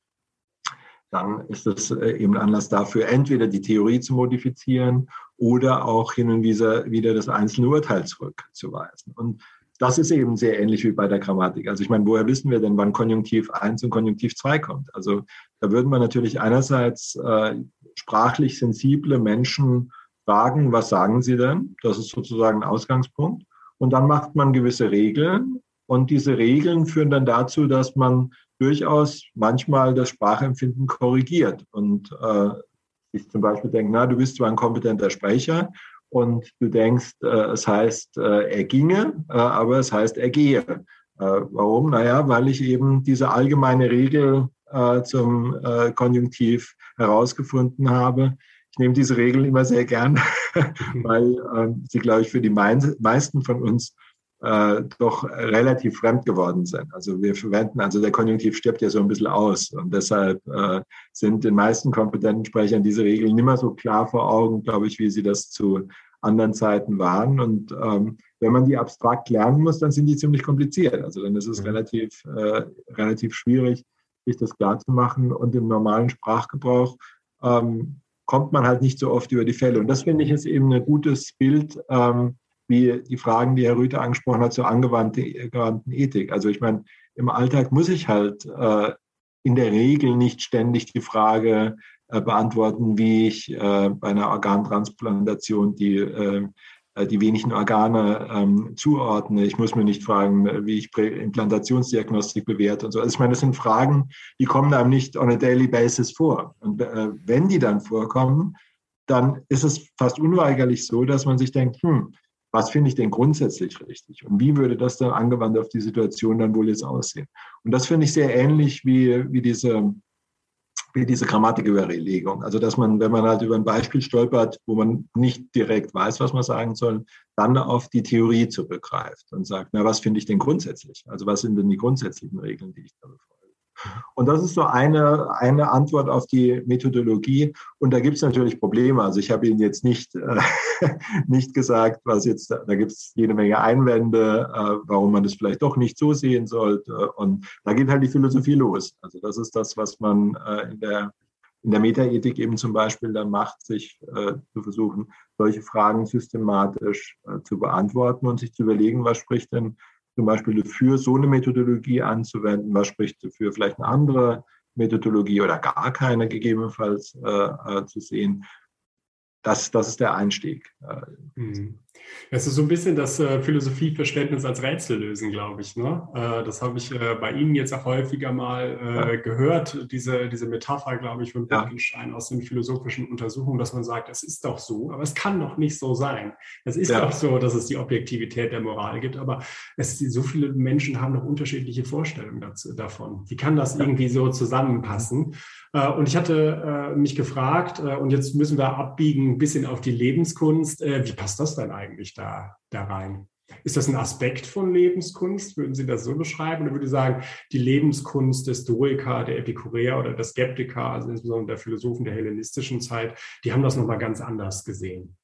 dann ist das äh, eben Anlass dafür, entweder die Theorie zu modifizieren oder auch hin und wieder, wieder das einzelne Urteil zurückzuweisen. Und das ist eben sehr ähnlich wie bei der Grammatik. Also ich meine, woher wissen wir denn, wann Konjunktiv 1 und Konjunktiv 2 kommt? Also da würden wir natürlich einerseits äh, sprachlich sensible Menschen fragen, was sagen sie denn? Das ist sozusagen ein Ausgangspunkt. Und dann macht man gewisse Regeln. Und diese Regeln führen dann dazu, dass man durchaus manchmal das Sprachempfinden korrigiert und äh, sich zum Beispiel denkt, na, du bist zwar ein kompetenter Sprecher und du denkst, äh, es heißt, äh, er ginge, äh, aber es heißt, er gehe. Äh, warum? Naja, weil ich eben diese allgemeine Regel äh, zum Konjunktiv herausgefunden habe, ich nehme diese Regeln immer sehr gern, weil äh, sie, glaube ich, für die meisten von uns äh, doch relativ fremd geworden sind. Also wir verwenden, also der Konjunktiv stirbt ja so ein bisschen aus und deshalb äh, sind den meisten kompetenten Sprechern diese Regeln nicht mehr so klar vor Augen, glaube ich, wie sie das zu anderen Zeiten waren. Und ähm, wenn man die abstrakt lernen muss, dann sind die ziemlich kompliziert. Also dann ist es mhm. relativ, äh, relativ schwierig, sich das klar zu machen. Und im normalen Sprachgebrauch ähm, kommt man halt nicht so oft über die Fälle. Und das finde ich ist eben ein gutes Bild, ähm, wie die Fragen, die Herr Rüther angesprochen hat, zur angewandten Ethik. Also ich meine, im Alltag muss ich halt äh, in der Regel nicht ständig die Frage äh, beantworten, wie ich äh, bei einer Organtransplantation die, äh, die wenigen Organe ähm, zuordne. Ich muss mir nicht fragen, wie ich Implantationsdiagnostik bewerte und so. Also ich meine, das sind Fragen, die kommen einem nicht on a daily basis vor. Und äh, wenn die dann vorkommen, dann ist es fast unweigerlich so, dass man sich denkt, hm, was finde ich denn grundsätzlich richtig? Und wie würde das dann angewandt auf die Situation dann wohl jetzt aussehen? Und das finde ich sehr ähnlich wie, wie diese wie diese Grammatiküberlegung. Also, dass man, wenn man halt über ein Beispiel stolpert, wo man nicht direkt weiß, was man sagen soll, dann auf die Theorie zurückgreift und sagt, na, was finde ich denn grundsätzlich? Also, was sind denn die grundsätzlichen Regeln, die ich da befolge? Und das ist so eine, eine Antwort auf die Methodologie. Und da gibt es natürlich Probleme. Also ich habe Ihnen jetzt nicht, äh, nicht gesagt, was jetzt, da gibt es jede Menge Einwände, äh, warum man das vielleicht doch nicht so sehen sollte. Und da geht halt die Philosophie los. Also das ist das, was man äh, in der in der Metaethik eben zum Beispiel dann macht, sich äh, zu versuchen, solche Fragen systematisch äh, zu beantworten und sich zu überlegen, was spricht denn zum Beispiel dafür, so eine Methodologie anzuwenden? Was spricht dafür, vielleicht eine andere Methodologie oder gar keine gegebenenfalls äh, äh, zu sehen? Das, das ist der Einstieg. Mhm. Es ist so ein bisschen das äh, Philosophieverständnis als Rätsel lösen, glaube ich. Ne? Äh, das habe ich äh, bei Ihnen jetzt auch häufiger mal ja. gehört, diese, diese Metapher, glaube ich, von Wittgenstein ja. aus den philosophischen Untersuchungen, dass man sagt, es ist doch so, aber es kann doch nicht so sein. Es ist ja. doch so, dass es die Objektivität der Moral gibt, aber es, so viele Menschen haben noch unterschiedliche Vorstellungen dazu, davon. Wie kann das irgendwie so zusammenpassen? Und ich hatte mich gefragt, und jetzt müssen wir abbiegen ein bisschen auf die Lebenskunst, wie passt das denn eigentlich? Eigentlich da, da rein? Ist das ein Aspekt von Lebenskunst? Würden Sie das so beschreiben? Oder würde ich sagen, die Lebenskunst des Stoiker, der Epikureer oder der Skeptiker, also insbesondere der Philosophen der hellenistischen Zeit, die haben das nochmal ganz anders gesehen?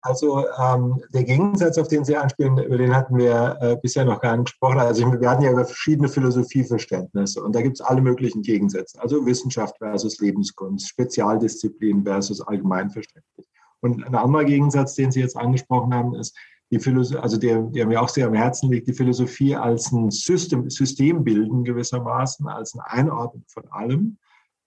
Also ähm, der Gegensatz, auf den Sie anspielen, über den hatten wir äh, bisher noch gar nicht gesprochen. Also wir hatten ja über verschiedene Philosophieverständnisse und da gibt es alle möglichen Gegensätze. Also Wissenschaft versus Lebenskunst, Spezialdisziplin versus Allgemeinverständnis. Und ein anderer Gegensatz, den Sie jetzt angesprochen haben, ist die Philosophie, also der, der mir auch sehr am Herzen liegt, die Philosophie als ein System, System bilden gewissermaßen, als ein Einordnen von allem,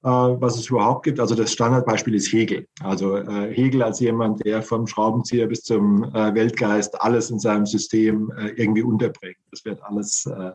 äh, was es überhaupt gibt. Also das Standardbeispiel ist Hegel. Also äh, Hegel als jemand, der vom Schraubenzieher bis zum äh, Weltgeist alles in seinem System äh, irgendwie unterbringt. Das wird alles äh,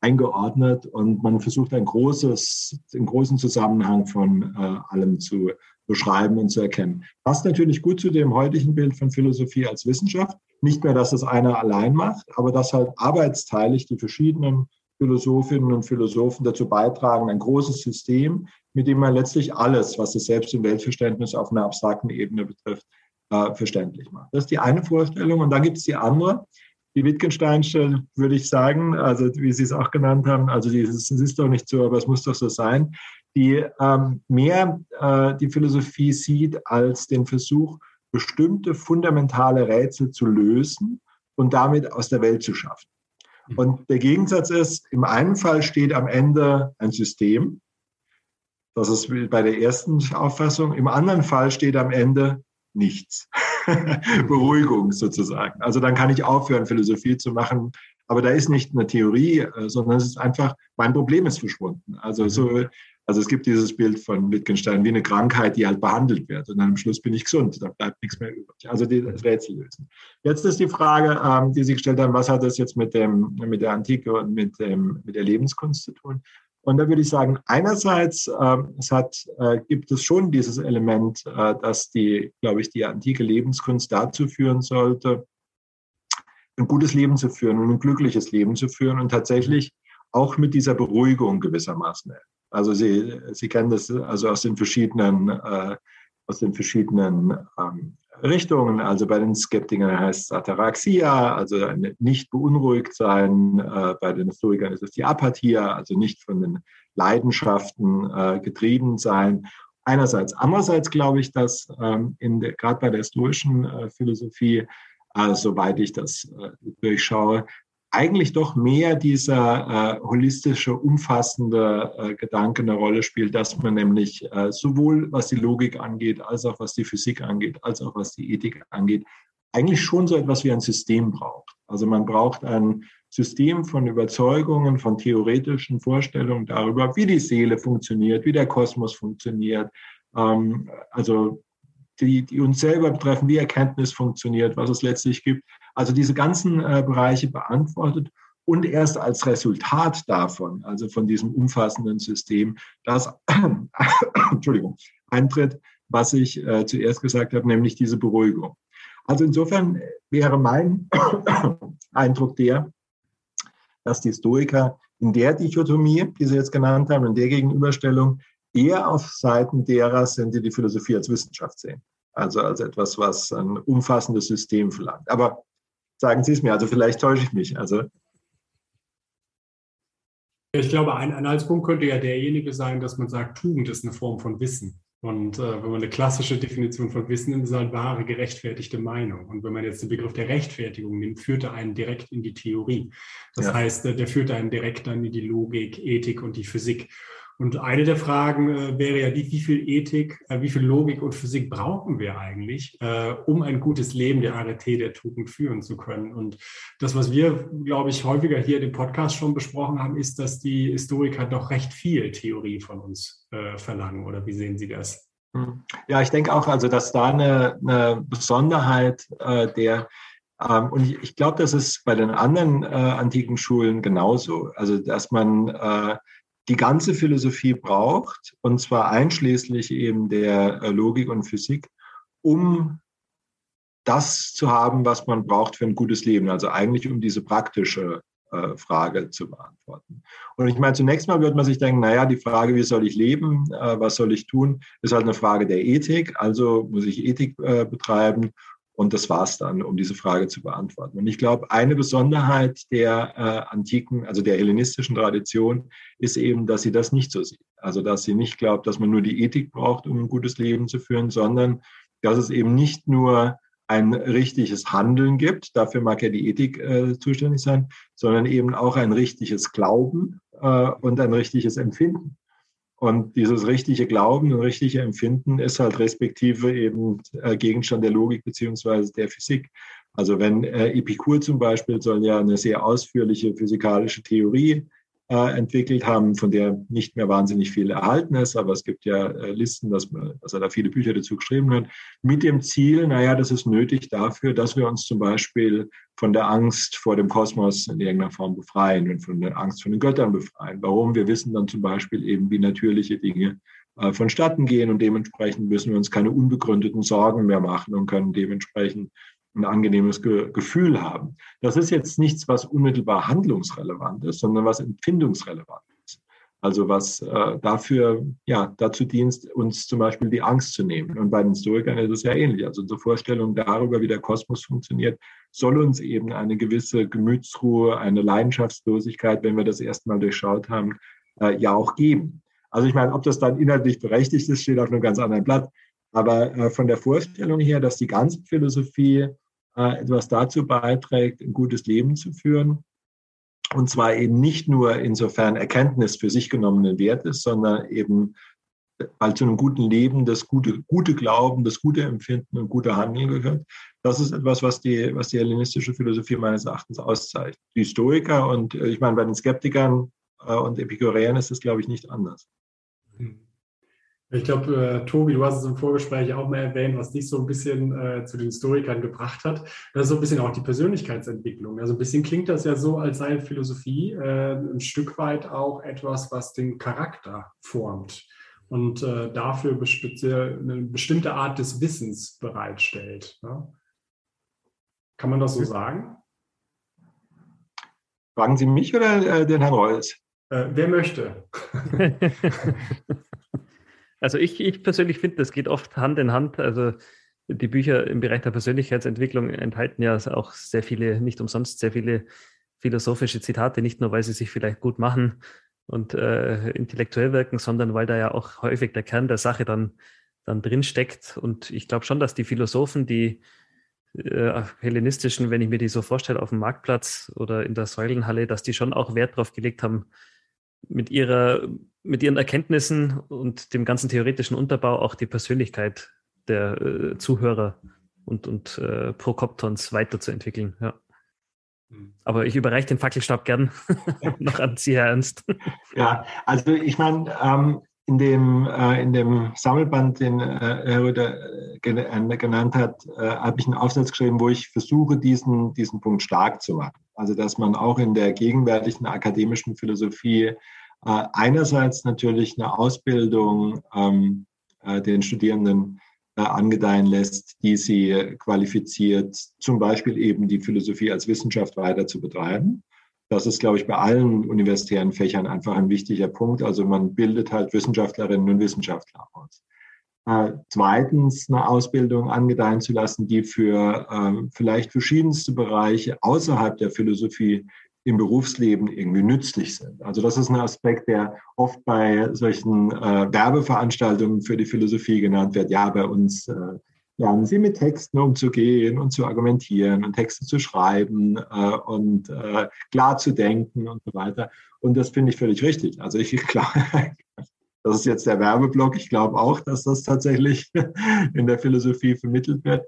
eingeordnet und man versucht ein großes, einen großen Zusammenhang von äh, allem zu beschreiben und zu erkennen. Passt natürlich gut zu dem heutigen Bild von Philosophie als Wissenschaft. Nicht mehr, dass es einer allein macht, aber dass halt arbeitsteilig die verschiedenen Philosophinnen und Philosophen dazu beitragen, ein großes System, mit dem man letztlich alles, was das Selbst- und Weltverständnis auf einer abstrakten Ebene betrifft, äh, verständlich macht. Das ist die eine Vorstellung. Und dann gibt es die andere, die Wittgensteinsche, würde ich sagen, also wie Sie es auch genannt haben, also dieses, es ist doch nicht so, aber es muss doch so sein, die ähm, mehr äh, die Philosophie sieht als den Versuch, bestimmte fundamentale Rätsel zu lösen und damit aus der Welt zu schaffen. Mhm. Und der Gegensatz ist, im einen Fall steht am Ende ein System, das ist bei der ersten Auffassung, im anderen Fall steht am Ende nichts. Beruhigung sozusagen. Also dann kann ich aufhören, Philosophie zu machen. Aber da ist nicht eine Theorie, äh, sondern es ist einfach, mein Problem ist verschwunden. Also so, also es gibt dieses Bild von Wittgenstein wie eine Krankheit, die halt behandelt wird. Und dann am Schluss bin ich gesund, da bleibt nichts mehr übrig. Also das Rätsel lösen. Jetzt ist die Frage, ähm, die Sie gestellt haben, was hat das jetzt mit, dem, mit der Antike und mit, dem, mit der Lebenskunst zu tun? Und da würde ich sagen, einerseits äh, es hat, äh, gibt es schon dieses Element, äh, dass die, glaube ich, die antike Lebenskunst dazu führen sollte, ein gutes Leben zu führen und ein glückliches Leben zu führen und tatsächlich auch mit dieser Beruhigung gewissermaßen. Also Sie, Sie kennen das also aus den verschiedenen, äh, aus den verschiedenen ähm, Richtungen. Also bei den Skeptikern heißt es Ataraxia, also nicht beunruhigt sein. Äh, bei den Historikern ist es die Apathia, also nicht von den Leidenschaften äh, getrieben sein. Einerseits. Andererseits glaube ich, dass ähm, gerade bei der stoischen äh, Philosophie, soweit ich das durchschaue, eigentlich doch mehr dieser äh, holistische, umfassende äh, Gedanke eine Rolle spielt, dass man nämlich äh, sowohl was die Logik angeht, als auch was die Physik angeht, als auch was die Ethik angeht, eigentlich schon so etwas wie ein System braucht. Also man braucht ein System von Überzeugungen, von theoretischen Vorstellungen darüber, wie die Seele funktioniert, wie der Kosmos funktioniert, ähm, also die, die uns selber betreffen, wie Erkenntnis funktioniert, was es letztlich gibt. Also diese ganzen äh, Bereiche beantwortet und erst als Resultat davon, also von diesem umfassenden System, das Entschuldigung, eintritt, was ich äh, zuerst gesagt habe, nämlich diese Beruhigung. Also insofern wäre mein Eindruck der, dass die Stoiker in der Dichotomie, die Sie jetzt genannt haben, in der Gegenüberstellung, eher auf Seiten derer sind, die die Philosophie als Wissenschaft sehen. Also als etwas, was ein umfassendes System verlangt. Aber sagen Sie es mir, also vielleicht täusche ich mich. Also ich glaube, ein Anhaltspunkt könnte ja derjenige sein, dass man sagt, Tugend ist eine Form von Wissen. Und äh, wenn man eine klassische Definition von Wissen nimmt, ist halt wahre, gerechtfertigte Meinung. Und wenn man jetzt den Begriff der Rechtfertigung nimmt, führt er einen direkt in die Theorie. Das ja. heißt, äh, der führt einen direkt dann in die Logik, Ethik und die Physik. Und eine der Fragen äh, wäre ja die, wie viel Ethik, äh, wie viel Logik und Physik brauchen wir eigentlich, äh, um ein gutes Leben der Arete der Tugend führen zu können? Und das, was wir, glaube ich, häufiger hier im Podcast schon besprochen haben, ist, dass die Historiker doch recht viel Theorie von uns äh, verlangen. Oder wie sehen Sie das? Hm. Ja, ich denke auch, also dass da eine, eine Besonderheit äh, der ähm, und ich, ich glaube, das ist bei den anderen äh, antiken Schulen genauso. Also, dass man äh, die ganze Philosophie braucht, und zwar einschließlich eben der äh, Logik und Physik, um das zu haben, was man braucht für ein gutes Leben. Also eigentlich um diese praktische äh, Frage zu beantworten. Und ich meine, zunächst mal wird man sich denken, naja, die Frage, wie soll ich leben, äh, was soll ich tun, ist halt eine Frage der Ethik. Also muss ich Ethik äh, betreiben und das war's dann, um diese Frage zu beantworten. Und ich glaube, eine Besonderheit der äh, antiken, also der hellenistischen Tradition, ist eben, dass sie das nicht so sieht. Also, dass sie nicht glaubt, dass man nur die Ethik braucht, um ein gutes Leben zu führen, sondern dass es eben nicht nur ein richtiges Handeln gibt, dafür mag ja die Ethik äh, zuständig sein, sondern eben auch ein richtiges Glauben äh, und ein richtiges Empfinden. Und dieses richtige Glauben und richtige Empfinden ist halt respektive eben äh, Gegenstand der Logik beziehungsweise der Physik. Also wenn äh, Epikur zum Beispiel soll ja eine sehr ausführliche physikalische Theorie entwickelt haben, von der nicht mehr wahnsinnig viel erhalten ist, aber es gibt ja äh, Listen, dass, man, dass er da viele Bücher dazu geschrieben hat, mit dem Ziel, naja, das ist nötig dafür, dass wir uns zum Beispiel von der Angst vor dem Kosmos in irgendeiner Form befreien und von der Angst vor den Göttern befreien. Warum? Wir wissen dann zum Beispiel eben, wie natürliche Dinge äh, vonstatten gehen und dementsprechend müssen wir uns keine unbegründeten Sorgen mehr machen und können dementsprechend ein angenehmes Ge Gefühl haben. Das ist jetzt nichts, was unmittelbar handlungsrelevant ist, sondern was empfindungsrelevant ist. Also was äh, dafür, ja, dazu dient, uns zum Beispiel die Angst zu nehmen. Und bei den Stoikern ist es ja ähnlich. Also unsere Vorstellung darüber, wie der Kosmos funktioniert, soll uns eben eine gewisse Gemütsruhe, eine Leidenschaftslosigkeit, wenn wir das erstmal durchschaut haben, äh, ja auch geben. Also ich meine, ob das dann inhaltlich berechtigt ist, steht auf einem ganz anderen Blatt. Aber äh, von der Vorstellung her, dass die ganze Philosophie etwas dazu beiträgt, ein gutes Leben zu führen. Und zwar eben nicht nur insofern Erkenntnis für sich genommenen Wert ist, sondern eben, weil zu einem guten Leben das gute, gute Glauben, das gute Empfinden und gute Handeln gehört. Das ist etwas, was die, was die hellenistische Philosophie meines Erachtens auszeichnet. Die Stoiker und äh, ich meine, bei den Skeptikern äh, und Epikureern ist es, glaube ich, nicht anders. Hm. Ich glaube, äh, Tobi, du hast es im Vorgespräch auch mal erwähnt, was dich so ein bisschen äh, zu den Historikern gebracht hat. Das ist so ein bisschen auch die Persönlichkeitsentwicklung. Also ein bisschen klingt das ja so, als sei Philosophie äh, ein Stück weit auch etwas, was den Charakter formt und äh, dafür eine bestimmte Art des Wissens bereitstellt. Ne? Kann man das so sagen? Fragen Sie mich oder äh, den Herrn Reus? Äh, wer möchte? Also ich, ich persönlich finde, das geht oft Hand in Hand. Also die Bücher im Bereich der Persönlichkeitsentwicklung enthalten ja auch sehr viele, nicht umsonst sehr viele philosophische Zitate, nicht nur, weil sie sich vielleicht gut machen und äh, intellektuell wirken, sondern weil da ja auch häufig der Kern der Sache dann, dann drin steckt. Und ich glaube schon, dass die Philosophen, die äh, hellenistischen, wenn ich mir die so vorstelle, auf dem Marktplatz oder in der Säulenhalle, dass die schon auch Wert darauf gelegt haben, mit ihrer, mit ihren Erkenntnissen und dem ganzen theoretischen Unterbau auch die Persönlichkeit der äh, Zuhörer und, und äh, Prokoptons weiterzuentwickeln. Ja. Hm. Aber ich überreiche den Fackelstab gern noch an Sie, Herr Ernst. Ja, also ich meine, ähm, in dem, äh, in dem Sammelband, den äh, Herr Rüder äh, genannt hat, äh, habe ich einen Aufsatz geschrieben, wo ich versuche, diesen, diesen Punkt stark zu machen. Also, dass man auch in der gegenwärtigen akademischen Philosophie äh, einerseits natürlich eine Ausbildung ähm, äh, den Studierenden angedeihen lässt, die sie qualifiziert, zum Beispiel eben die Philosophie als Wissenschaft weiter zu betreiben. Das ist, glaube ich, bei allen universitären Fächern einfach ein wichtiger Punkt. Also man bildet halt Wissenschaftlerinnen und Wissenschaftler aus. Äh, zweitens eine Ausbildung angedeihen zu lassen, die für äh, vielleicht verschiedenste Bereiche außerhalb der Philosophie im Berufsleben irgendwie nützlich sind. Also das ist ein Aspekt, der oft bei solchen äh, Werbeveranstaltungen für die Philosophie genannt wird. Ja, bei uns äh, lernen sie mit Texten umzugehen und zu argumentieren und Texte zu schreiben äh, und äh, klar zu denken und so weiter. Und das finde ich völlig richtig. Also ich glaube, das ist jetzt der Werbeblock. Ich glaube auch, dass das tatsächlich in der Philosophie vermittelt wird.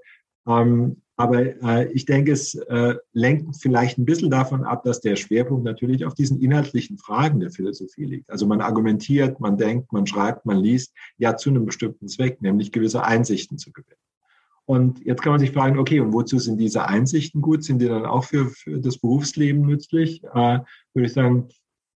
Ähm, aber äh, ich denke, es äh, lenkt vielleicht ein bisschen davon ab, dass der Schwerpunkt natürlich auf diesen inhaltlichen Fragen der Philosophie liegt. Also man argumentiert, man denkt, man schreibt, man liest, ja zu einem bestimmten Zweck, nämlich gewisse Einsichten zu gewinnen. Und jetzt kann man sich fragen, okay, und wozu sind diese Einsichten gut? Sind die dann auch für, für das Berufsleben nützlich? Äh, würde ich sagen,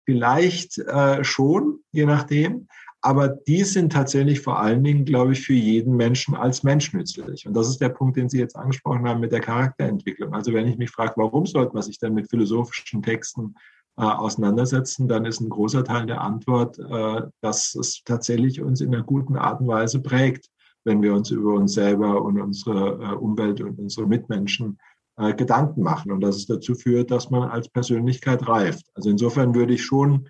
vielleicht äh, schon, je nachdem. Aber die sind tatsächlich vor allen Dingen, glaube ich, für jeden Menschen als Mensch nützlich. Und das ist der Punkt, den Sie jetzt angesprochen haben mit der Charakterentwicklung. Also wenn ich mich frage, warum sollte man sich denn mit philosophischen Texten äh, auseinandersetzen, dann ist ein großer Teil der Antwort, äh, dass es tatsächlich uns in einer guten Art und Weise prägt wenn wir uns über uns selber und unsere äh, Umwelt und unsere Mitmenschen äh, Gedanken machen und dass es dazu führt, dass man als Persönlichkeit reift. Also insofern würde ich schon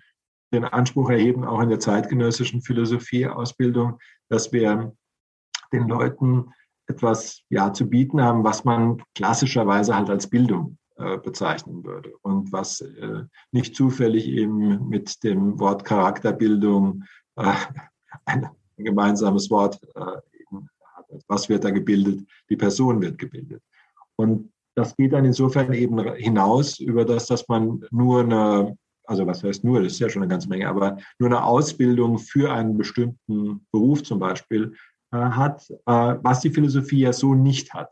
den Anspruch erheben, auch in der zeitgenössischen Philosophieausbildung, dass wir den Leuten etwas ja, zu bieten haben, was man klassischerweise halt als Bildung äh, bezeichnen würde und was äh, nicht zufällig eben mit dem Wort Charakterbildung äh, ein, ein gemeinsames Wort äh, was wird da gebildet? Die Person wird gebildet. Und das geht dann insofern eben hinaus über das, dass man nur eine, also was heißt nur, das ist ja schon eine ganze Menge, aber nur eine Ausbildung für einen bestimmten Beruf zum Beispiel äh, hat, äh, was die Philosophie ja so nicht hat.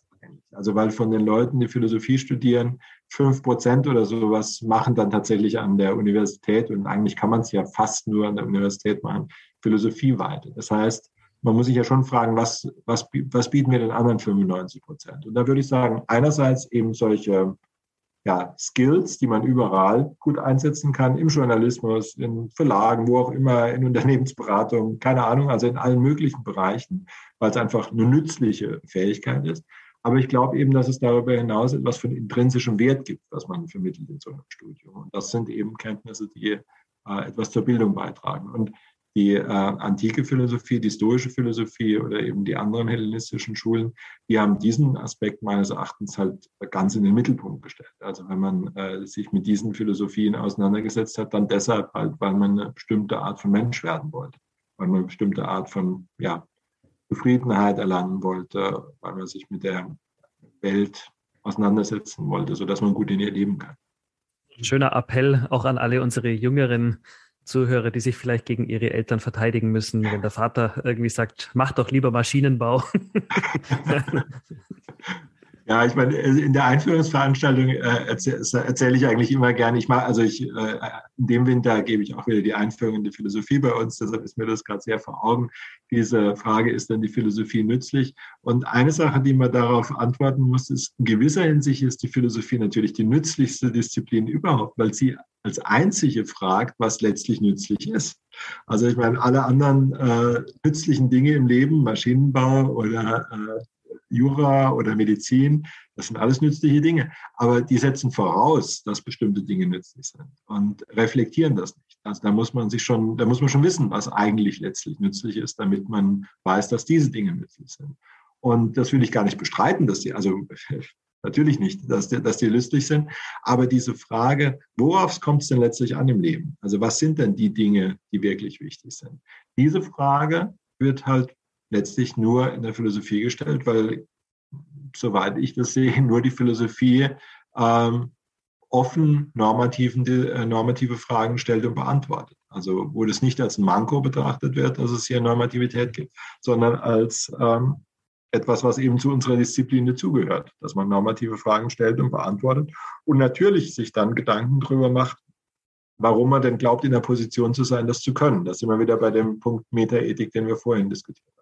Also weil von den Leuten, die Philosophie studieren, fünf Prozent oder sowas machen dann tatsächlich an der Universität und eigentlich kann man es ja fast nur an der Universität machen, Philosophie weiter. Das heißt, man muss sich ja schon fragen, was, was, was bieten wir den anderen 95 Prozent? Und da würde ich sagen, einerseits eben solche ja, Skills, die man überall gut einsetzen kann, im Journalismus, in Verlagen, wo auch immer, in Unternehmensberatung, keine Ahnung, also in allen möglichen Bereichen, weil es einfach eine nützliche Fähigkeit ist. Aber ich glaube eben, dass es darüber hinaus etwas von intrinsischem Wert gibt, was man vermittelt in so einem Studium. Und das sind eben Kenntnisse, die äh, etwas zur Bildung beitragen. Und die äh, antike Philosophie, die stoische Philosophie oder eben die anderen hellenistischen Schulen, die haben diesen Aspekt meines Erachtens halt ganz in den Mittelpunkt gestellt. Also wenn man äh, sich mit diesen Philosophien auseinandergesetzt hat, dann deshalb halt, weil man eine bestimmte Art von Mensch werden wollte, weil man eine bestimmte Art von ja, Zufriedenheit erlangen wollte, weil man sich mit der Welt auseinandersetzen wollte, sodass man gut in ihr leben kann. Schöner Appell auch an alle unsere jüngeren Zuhörer, die sich vielleicht gegen ihre Eltern verteidigen müssen, wenn der Vater irgendwie sagt, mach doch lieber Maschinenbau. Ja, ich meine, in der Einführungsveranstaltung äh, erzähle erzähl ich eigentlich immer gerne. Ich mache, also ich, äh, in dem Winter gebe ich auch wieder die Einführung in die Philosophie bei uns, deshalb ist mir das gerade sehr vor Augen. Diese Frage, ist denn die Philosophie nützlich? Und eine Sache, die man darauf antworten muss, ist, in gewisser Hinsicht ist die Philosophie natürlich die nützlichste Disziplin überhaupt, weil sie als einzige fragt, was letztlich nützlich ist. Also ich meine, alle anderen äh, nützlichen Dinge im Leben, Maschinenbau oder äh, Jura oder Medizin, das sind alles nützliche Dinge. Aber die setzen voraus, dass bestimmte Dinge nützlich sind und reflektieren das nicht. Also da muss man sich schon, da muss man schon wissen, was eigentlich letztlich nützlich ist, damit man weiß, dass diese Dinge nützlich sind. Und das will ich gar nicht bestreiten, dass die, also natürlich nicht, dass die, dass die nützlich sind. Aber diese Frage, worauf kommt es denn letztlich an im Leben? Also was sind denn die Dinge, die wirklich wichtig sind? Diese Frage wird halt letztlich nur in der Philosophie gestellt, weil, soweit ich das sehe, nur die Philosophie ähm, offen normativen, äh, normative Fragen stellt und beantwortet. Also wo das nicht als Manko betrachtet wird, dass es hier Normativität gibt, sondern als ähm, etwas, was eben zu unserer Disziplin dazugehört, dass man normative Fragen stellt und beantwortet und natürlich sich dann Gedanken darüber macht, warum man denn glaubt, in der Position zu sein, das zu können. Das sind wir wieder bei dem Punkt Metaethik, den wir vorhin diskutiert haben.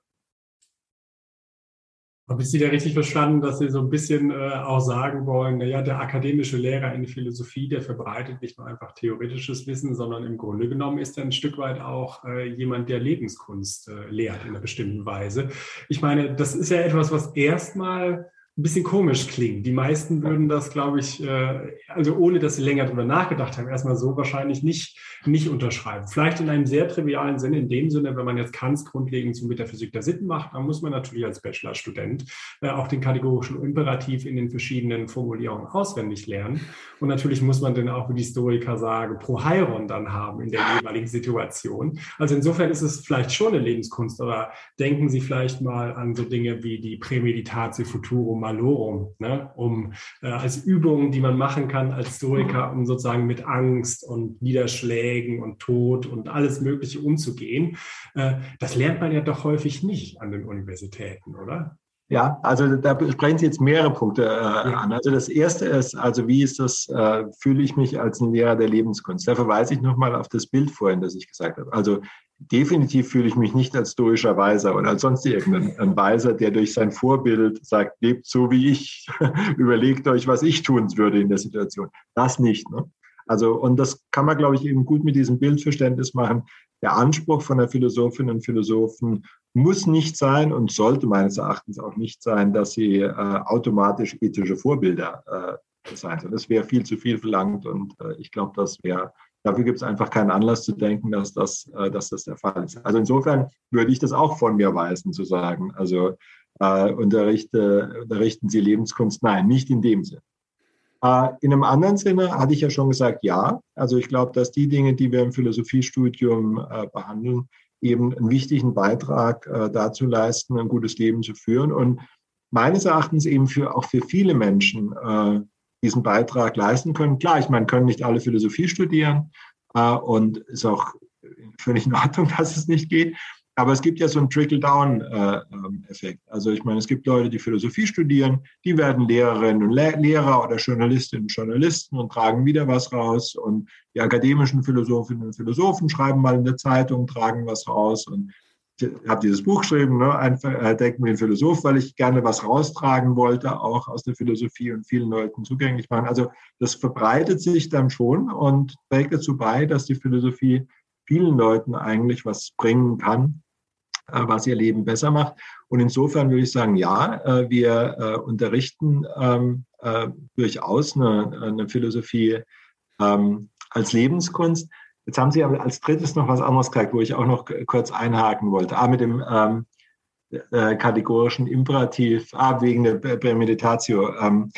Habe ich Sie da richtig verstanden, dass Sie so ein bisschen äh, auch sagen wollen, naja, der akademische Lehrer in Philosophie, der verbreitet nicht nur einfach theoretisches Wissen, sondern im Grunde genommen ist er ein Stück weit auch äh, jemand, der Lebenskunst äh, lehrt in einer bestimmten Weise. Ich meine, das ist ja etwas, was erstmal ein bisschen komisch klingt. Die meisten würden das, glaube ich, äh, also ohne dass sie länger darüber nachgedacht haben, erstmal so wahrscheinlich nicht, nicht unterschreiben. Vielleicht in einem sehr trivialen Sinne, in dem Sinne, wenn man jetzt Kants grundlegend zur Metaphysik der Sitten macht, dann muss man natürlich als Bachelorstudent äh, auch den kategorischen Imperativ in den verschiedenen Formulierungen auswendig lernen. Und natürlich muss man dann auch, wie die Historiker sagen, pro Heiron dann haben in der jeweiligen Situation. Also insofern ist es vielleicht schon eine Lebenskunst, aber denken Sie vielleicht mal an so Dinge wie die Prämeditatio Futurum Malorum, ne? um äh, als Übung, die man machen kann als Stoiker, um sozusagen mit Angst und Niederschlägen und Tod und alles Mögliche umzugehen. Äh, das lernt man ja doch häufig nicht an den Universitäten, oder? Ja, also da sprechen Sie jetzt mehrere Punkte äh, an. Also das erste ist, also wie ist das, äh, fühle ich mich als ein Lehrer der Lebenskunst? Da verweise ich nochmal auf das Bild vorhin, das ich gesagt habe. Also definitiv fühle ich mich nicht als stoischer Weiser oder als sonst irgendein Weiser, der durch sein Vorbild sagt, lebt so wie ich, überlegt euch, was ich tun würde in der Situation. Das nicht. Ne? Also, und das kann man, glaube ich, eben gut mit diesem Bildverständnis machen. Der Anspruch von der Philosophinnen und Philosophen muss nicht sein und sollte meines Erachtens auch nicht sein, dass sie äh, automatisch ethische Vorbilder äh, sein sollen. Das wäre viel zu viel verlangt und äh, ich glaube, das wäre Dafür gibt es einfach keinen Anlass zu denken, dass das, äh, dass das der Fall ist. Also insofern würde ich das auch von mir weisen, zu sagen. Also äh, unterrichte, unterrichten Sie Lebenskunst? Nein, nicht in dem Sinne. Äh, in einem anderen Sinne hatte ich ja schon gesagt, ja. Also ich glaube, dass die Dinge, die wir im Philosophiestudium äh, behandeln, eben einen wichtigen Beitrag äh, dazu leisten, ein gutes Leben zu führen und meines Erachtens eben für, auch für viele Menschen äh, diesen Beitrag leisten können. Klar, ich meine, können nicht alle Philosophie studieren äh, und ist auch völlig in Ordnung, dass es nicht geht. Aber es gibt ja so einen Trickle-Down-Effekt. Also ich meine, es gibt Leute, die Philosophie studieren, die werden Lehrerinnen und Lehrer oder Journalistinnen und Journalisten und tragen wieder was raus. Und die akademischen Philosophinnen und Philosophen schreiben mal in der Zeitung, tragen was raus. Und habe dieses Buch geschrieben, ne, einfach äh, Denk mir ein Philosoph, weil ich gerne was raustragen wollte, auch aus der Philosophie und vielen Leuten zugänglich machen. Also das verbreitet sich dann schon und trägt dazu bei, dass die Philosophie vielen Leuten eigentlich was bringen kann äh, was ihr Leben besser macht. Und insofern würde ich sagen, ja, äh, wir äh, unterrichten ähm, durchaus eine, eine Philosophie ähm, als Lebenskunst. Jetzt haben Sie aber als drittes noch was anderes gesagt, wo ich auch noch kurz einhaken wollte. Ah, mit dem ähm, äh, kategorischen Imperativ, ah, wegen der Prämeditatio. Ähm,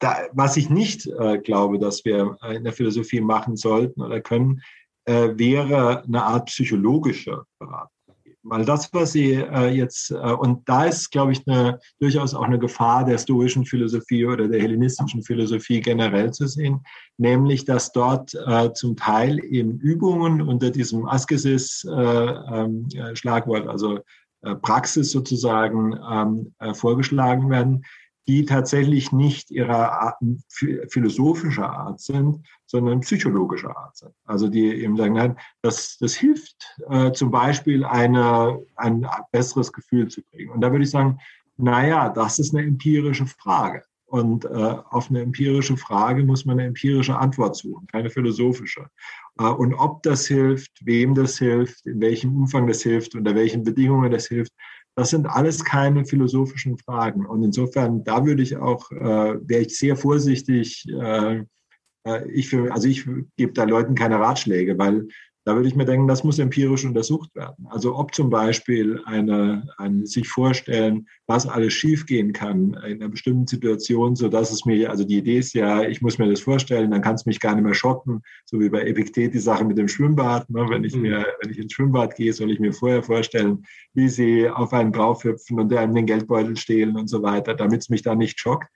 da, was ich nicht äh, glaube, dass wir in der Philosophie machen sollten oder können, äh, wäre eine Art psychologische Beratung. Weil das, was Sie äh, jetzt, äh, und da ist, glaube ich, eine, durchaus auch eine Gefahr der stoischen Philosophie oder der hellenistischen Philosophie generell zu sehen, nämlich, dass dort äh, zum Teil eben Übungen unter diesem Askesis-Schlagwort, äh, ähm, also äh, Praxis sozusagen, ähm, äh, vorgeschlagen werden, die tatsächlich nicht ihrer Art, philosophischer Art sind, sondern psychologischer Art sind. Also die eben sagen, nein, das, das hilft äh, zum Beispiel eine, ein besseres Gefühl zu kriegen. Und da würde ich sagen, naja, das ist eine empirische Frage. Und äh, auf eine empirische Frage muss man eine empirische Antwort suchen, keine philosophische. Äh, und ob das hilft, wem das hilft, in welchem Umfang das hilft, unter welchen Bedingungen das hilft, das sind alles keine philosophischen Fragen. Und insofern, da würde ich auch, äh, wäre ich sehr vorsichtig. Äh, äh ich für, also ich gebe da Leuten keine Ratschläge, weil da würde ich mir denken, das muss empirisch untersucht werden. Also ob zum Beispiel eine, ein, sich vorstellen, was alles schiefgehen kann in einer bestimmten Situation, so dass es mir, also die Idee ist ja, ich muss mir das vorstellen, dann kann es mich gar nicht mehr schocken, so wie bei Epiktet die Sache mit dem Schwimmbad. Ne? Wenn ich mhm. mir, wenn ich ins Schwimmbad gehe, soll ich mir vorher vorstellen, wie sie auf einen draufhüpfen und der in den Geldbeutel stehlen und so weiter, damit es mich da nicht schockt.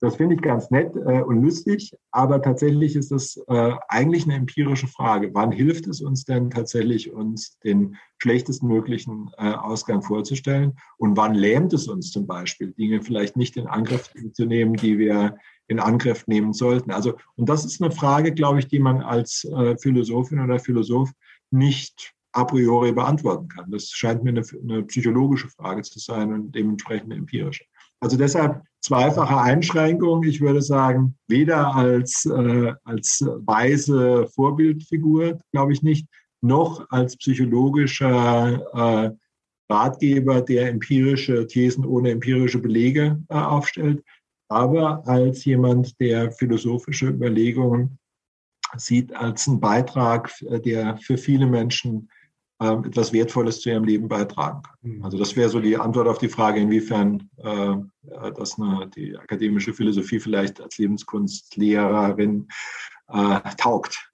Das finde ich ganz nett äh, und lustig, aber tatsächlich ist das äh, eigentlich eine empirische Frage. Wann hilft es uns denn tatsächlich, uns den schlechtesten möglichen äh, Ausgang vorzustellen? Und wann lähmt es uns zum Beispiel, Dinge vielleicht nicht in Angriff zu nehmen, die wir in Angriff nehmen sollten? Also, und das ist eine Frage, glaube ich, die man als äh, Philosophin oder Philosoph nicht a priori beantworten kann. Das scheint mir eine, eine psychologische Frage zu sein und dementsprechend eine empirische. Also deshalb zweifache Einschränkung. Ich würde sagen, weder als, äh, als weise Vorbildfigur, glaube ich nicht, noch als psychologischer äh, Ratgeber, der empirische Thesen ohne empirische Belege äh, aufstellt, aber als jemand, der philosophische Überlegungen sieht als einen Beitrag, äh, der für viele Menschen ähm, etwas Wertvolles zu ihrem Leben beitragen kann. Mhm. Also das wäre so die Antwort auf die Frage, inwiefern äh, das eine, die akademische Philosophie vielleicht als Lebenskunstlehrerin äh, taugt.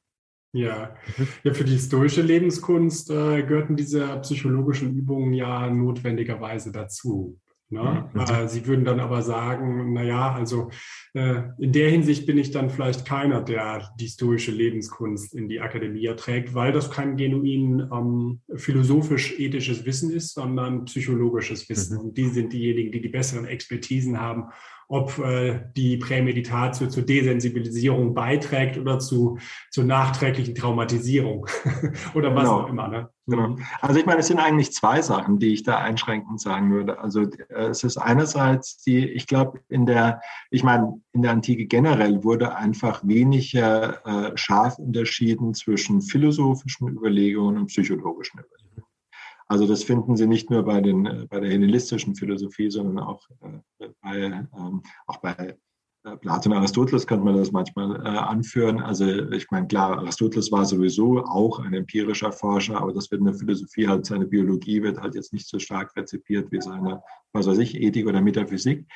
Ja. Ja, für die historische Lebenskunst äh, gehörten diese psychologischen Übungen ja notwendigerweise dazu. Ne? Mhm. Sie würden dann aber sagen, naja, also äh, in der Hinsicht bin ich dann vielleicht keiner, der die stoische Lebenskunst in die Akademie trägt, weil das kein genuin ähm, philosophisch-ethisches Wissen ist, sondern psychologisches Wissen. Mhm. Und die sind diejenigen, die die besseren Expertisen haben ob äh, die Prämeditatio zur Desensibilisierung beiträgt oder zu, zur nachträglichen Traumatisierung oder was genau. auch immer. Ne? Genau. Mhm. Also ich meine, es sind eigentlich zwei Sachen, die ich da einschränkend sagen würde. Also äh, es ist einerseits die, ich glaube, in der, ich meine, in der Antike generell wurde einfach weniger äh, scharf unterschieden zwischen philosophischen Überlegungen und psychologischen Überlegungen. Also das finden Sie nicht nur bei, den, äh, bei der hellenistischen Philosophie, sondern auch äh, bei, ähm, auch bei äh, Platon Aristoteles könnte man das manchmal äh, anführen. Also ich meine, klar, Aristoteles war sowieso auch ein empirischer Forscher, aber das wird in der Philosophie halt, seine Biologie wird halt jetzt nicht so stark rezipiert wie seine, was weiß ich, Ethik oder Metaphysik.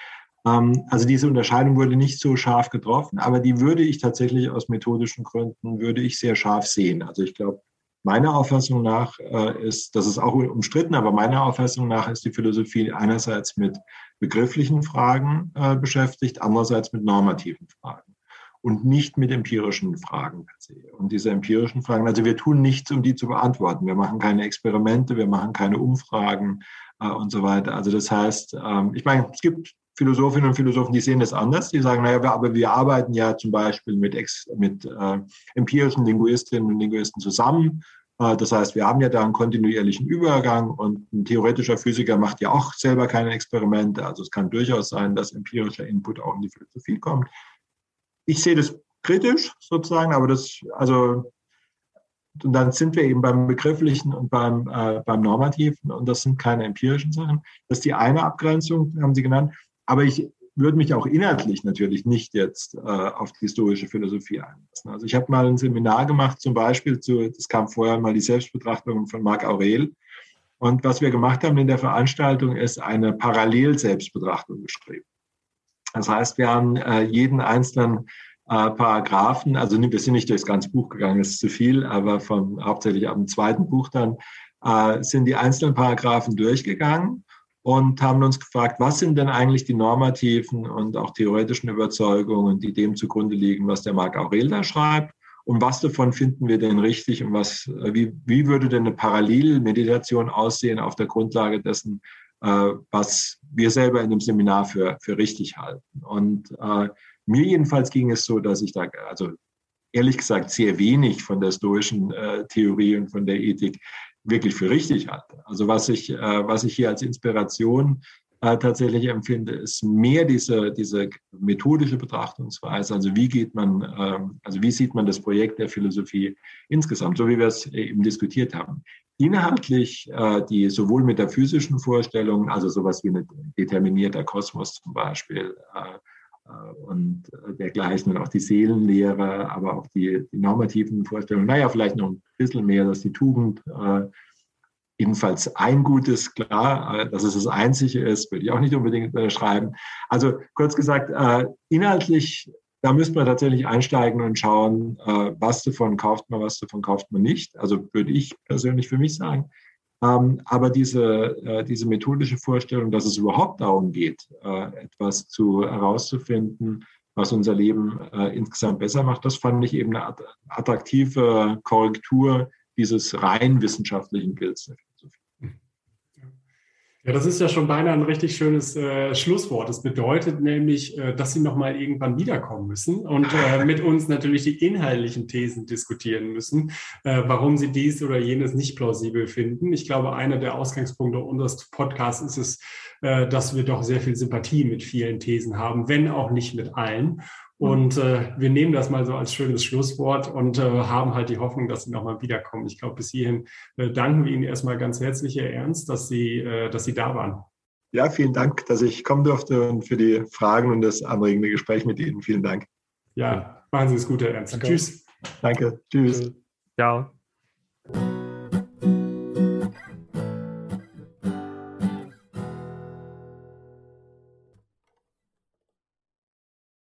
Ähm, also diese Unterscheidung wurde nicht so scharf getroffen, aber die würde ich tatsächlich aus methodischen Gründen, würde ich sehr scharf sehen. Also ich glaube, Meiner Auffassung nach äh, ist, das ist auch umstritten, aber meiner Auffassung nach ist die Philosophie einerseits mit begrifflichen Fragen äh, beschäftigt, andererseits mit normativen Fragen und nicht mit empirischen Fragen per se. Und diese empirischen Fragen, also wir tun nichts, um die zu beantworten. Wir machen keine Experimente, wir machen keine Umfragen äh, und so weiter. Also das heißt, ähm, ich meine, es gibt Philosophinnen und Philosophen, die sehen das anders. Die sagen, naja, aber wir arbeiten ja zum Beispiel mit, ex, mit äh, empirischen Linguistinnen und Linguisten zusammen. Äh, das heißt, wir haben ja da einen kontinuierlichen Übergang und ein theoretischer Physiker macht ja auch selber keine Experimente. Also es kann durchaus sein, dass empirischer Input auch in die Philosophie kommt. Ich sehe das kritisch sozusagen, aber das, also und dann sind wir eben beim Begrifflichen und beim, äh, beim Normativen und das sind keine empirischen Sachen. Das ist die eine Abgrenzung, haben Sie genannt. Aber ich würde mich auch inhaltlich natürlich nicht jetzt äh, auf die historische Philosophie einlassen. Also ich habe mal ein Seminar gemacht, zum Beispiel zu, das kam vorher mal die Selbstbetrachtung von Marc Aurel. Und was wir gemacht haben in der Veranstaltung ist eine Parallel-Selbstbetrachtung geschrieben. Das heißt, wir haben äh, jeden einzelnen äh, Paragraphen, also wir sind nicht durchs ganze Buch gegangen, das ist zu viel, aber von hauptsächlich ab dem zweiten Buch dann äh, sind die einzelnen Paragraphen durchgegangen und haben uns gefragt, was sind denn eigentlich die normativen und auch theoretischen Überzeugungen, die dem zugrunde liegen, was der Marc Aurel da schreibt und was davon finden wir denn richtig und was, äh, wie, wie würde denn eine Parallelmeditation aussehen auf der Grundlage dessen, äh, was wir selber in dem Seminar für, für richtig halten. Und äh, mir jedenfalls ging es so, dass ich da, also ehrlich gesagt, sehr wenig von der stoischen äh, Theorie und von der Ethik wirklich für richtig halte. Also was ich, äh, was ich hier als Inspiration äh, tatsächlich empfinde, ist mehr diese, diese methodische Betrachtungsweise. Also wie geht man, ähm, also wie sieht man das Projekt der Philosophie insgesamt, so wie wir es eben diskutiert haben. Inhaltlich äh, die sowohl metaphysischen Vorstellungen, also sowas wie ein determinierter Kosmos zum Beispiel, äh, äh, und dergleichen und auch die Seelenlehre, aber auch die, die, normativen Vorstellungen. Naja, vielleicht noch ein bisschen mehr, dass die Tugend äh, jedenfalls ein gutes, klar, äh, dass es das Einzige ist, würde ich auch nicht unbedingt unterschreiben. Also kurz gesagt, äh, inhaltlich, da müsste man tatsächlich einsteigen und schauen, äh, was davon kauft man, was davon kauft man nicht. Also würde ich persönlich für mich sagen. Ähm, aber diese, äh, diese methodische Vorstellung, dass es überhaupt darum geht, äh, etwas zu herauszufinden, was unser Leben äh, insgesamt besser macht, das fand ich eben eine attraktive Korrektur dieses rein wissenschaftlichen Bilds. Ja, das ist ja schon beinahe ein richtig schönes äh, Schlusswort. Das bedeutet nämlich, äh, dass Sie nochmal irgendwann wiederkommen müssen und äh, mit uns natürlich die inhaltlichen Thesen diskutieren müssen, äh, warum Sie dies oder jenes nicht plausibel finden. Ich glaube, einer der Ausgangspunkte unseres Podcasts ist es, äh, dass wir doch sehr viel Sympathie mit vielen Thesen haben, wenn auch nicht mit allen. Und äh, wir nehmen das mal so als schönes Schlusswort und äh, haben halt die Hoffnung, dass Sie nochmal wiederkommen. Ich glaube, bis hierhin äh, danken wir Ihnen erstmal ganz herzlich, Herr Ernst, dass Sie, äh, dass Sie da waren. Ja, vielen Dank, dass ich kommen durfte und für die Fragen und das anregende Gespräch mit Ihnen. Vielen Dank. Ja, machen Sie es gut, Herr Ernst. Danke. Tschüss. Danke. Tschüss. Ciao.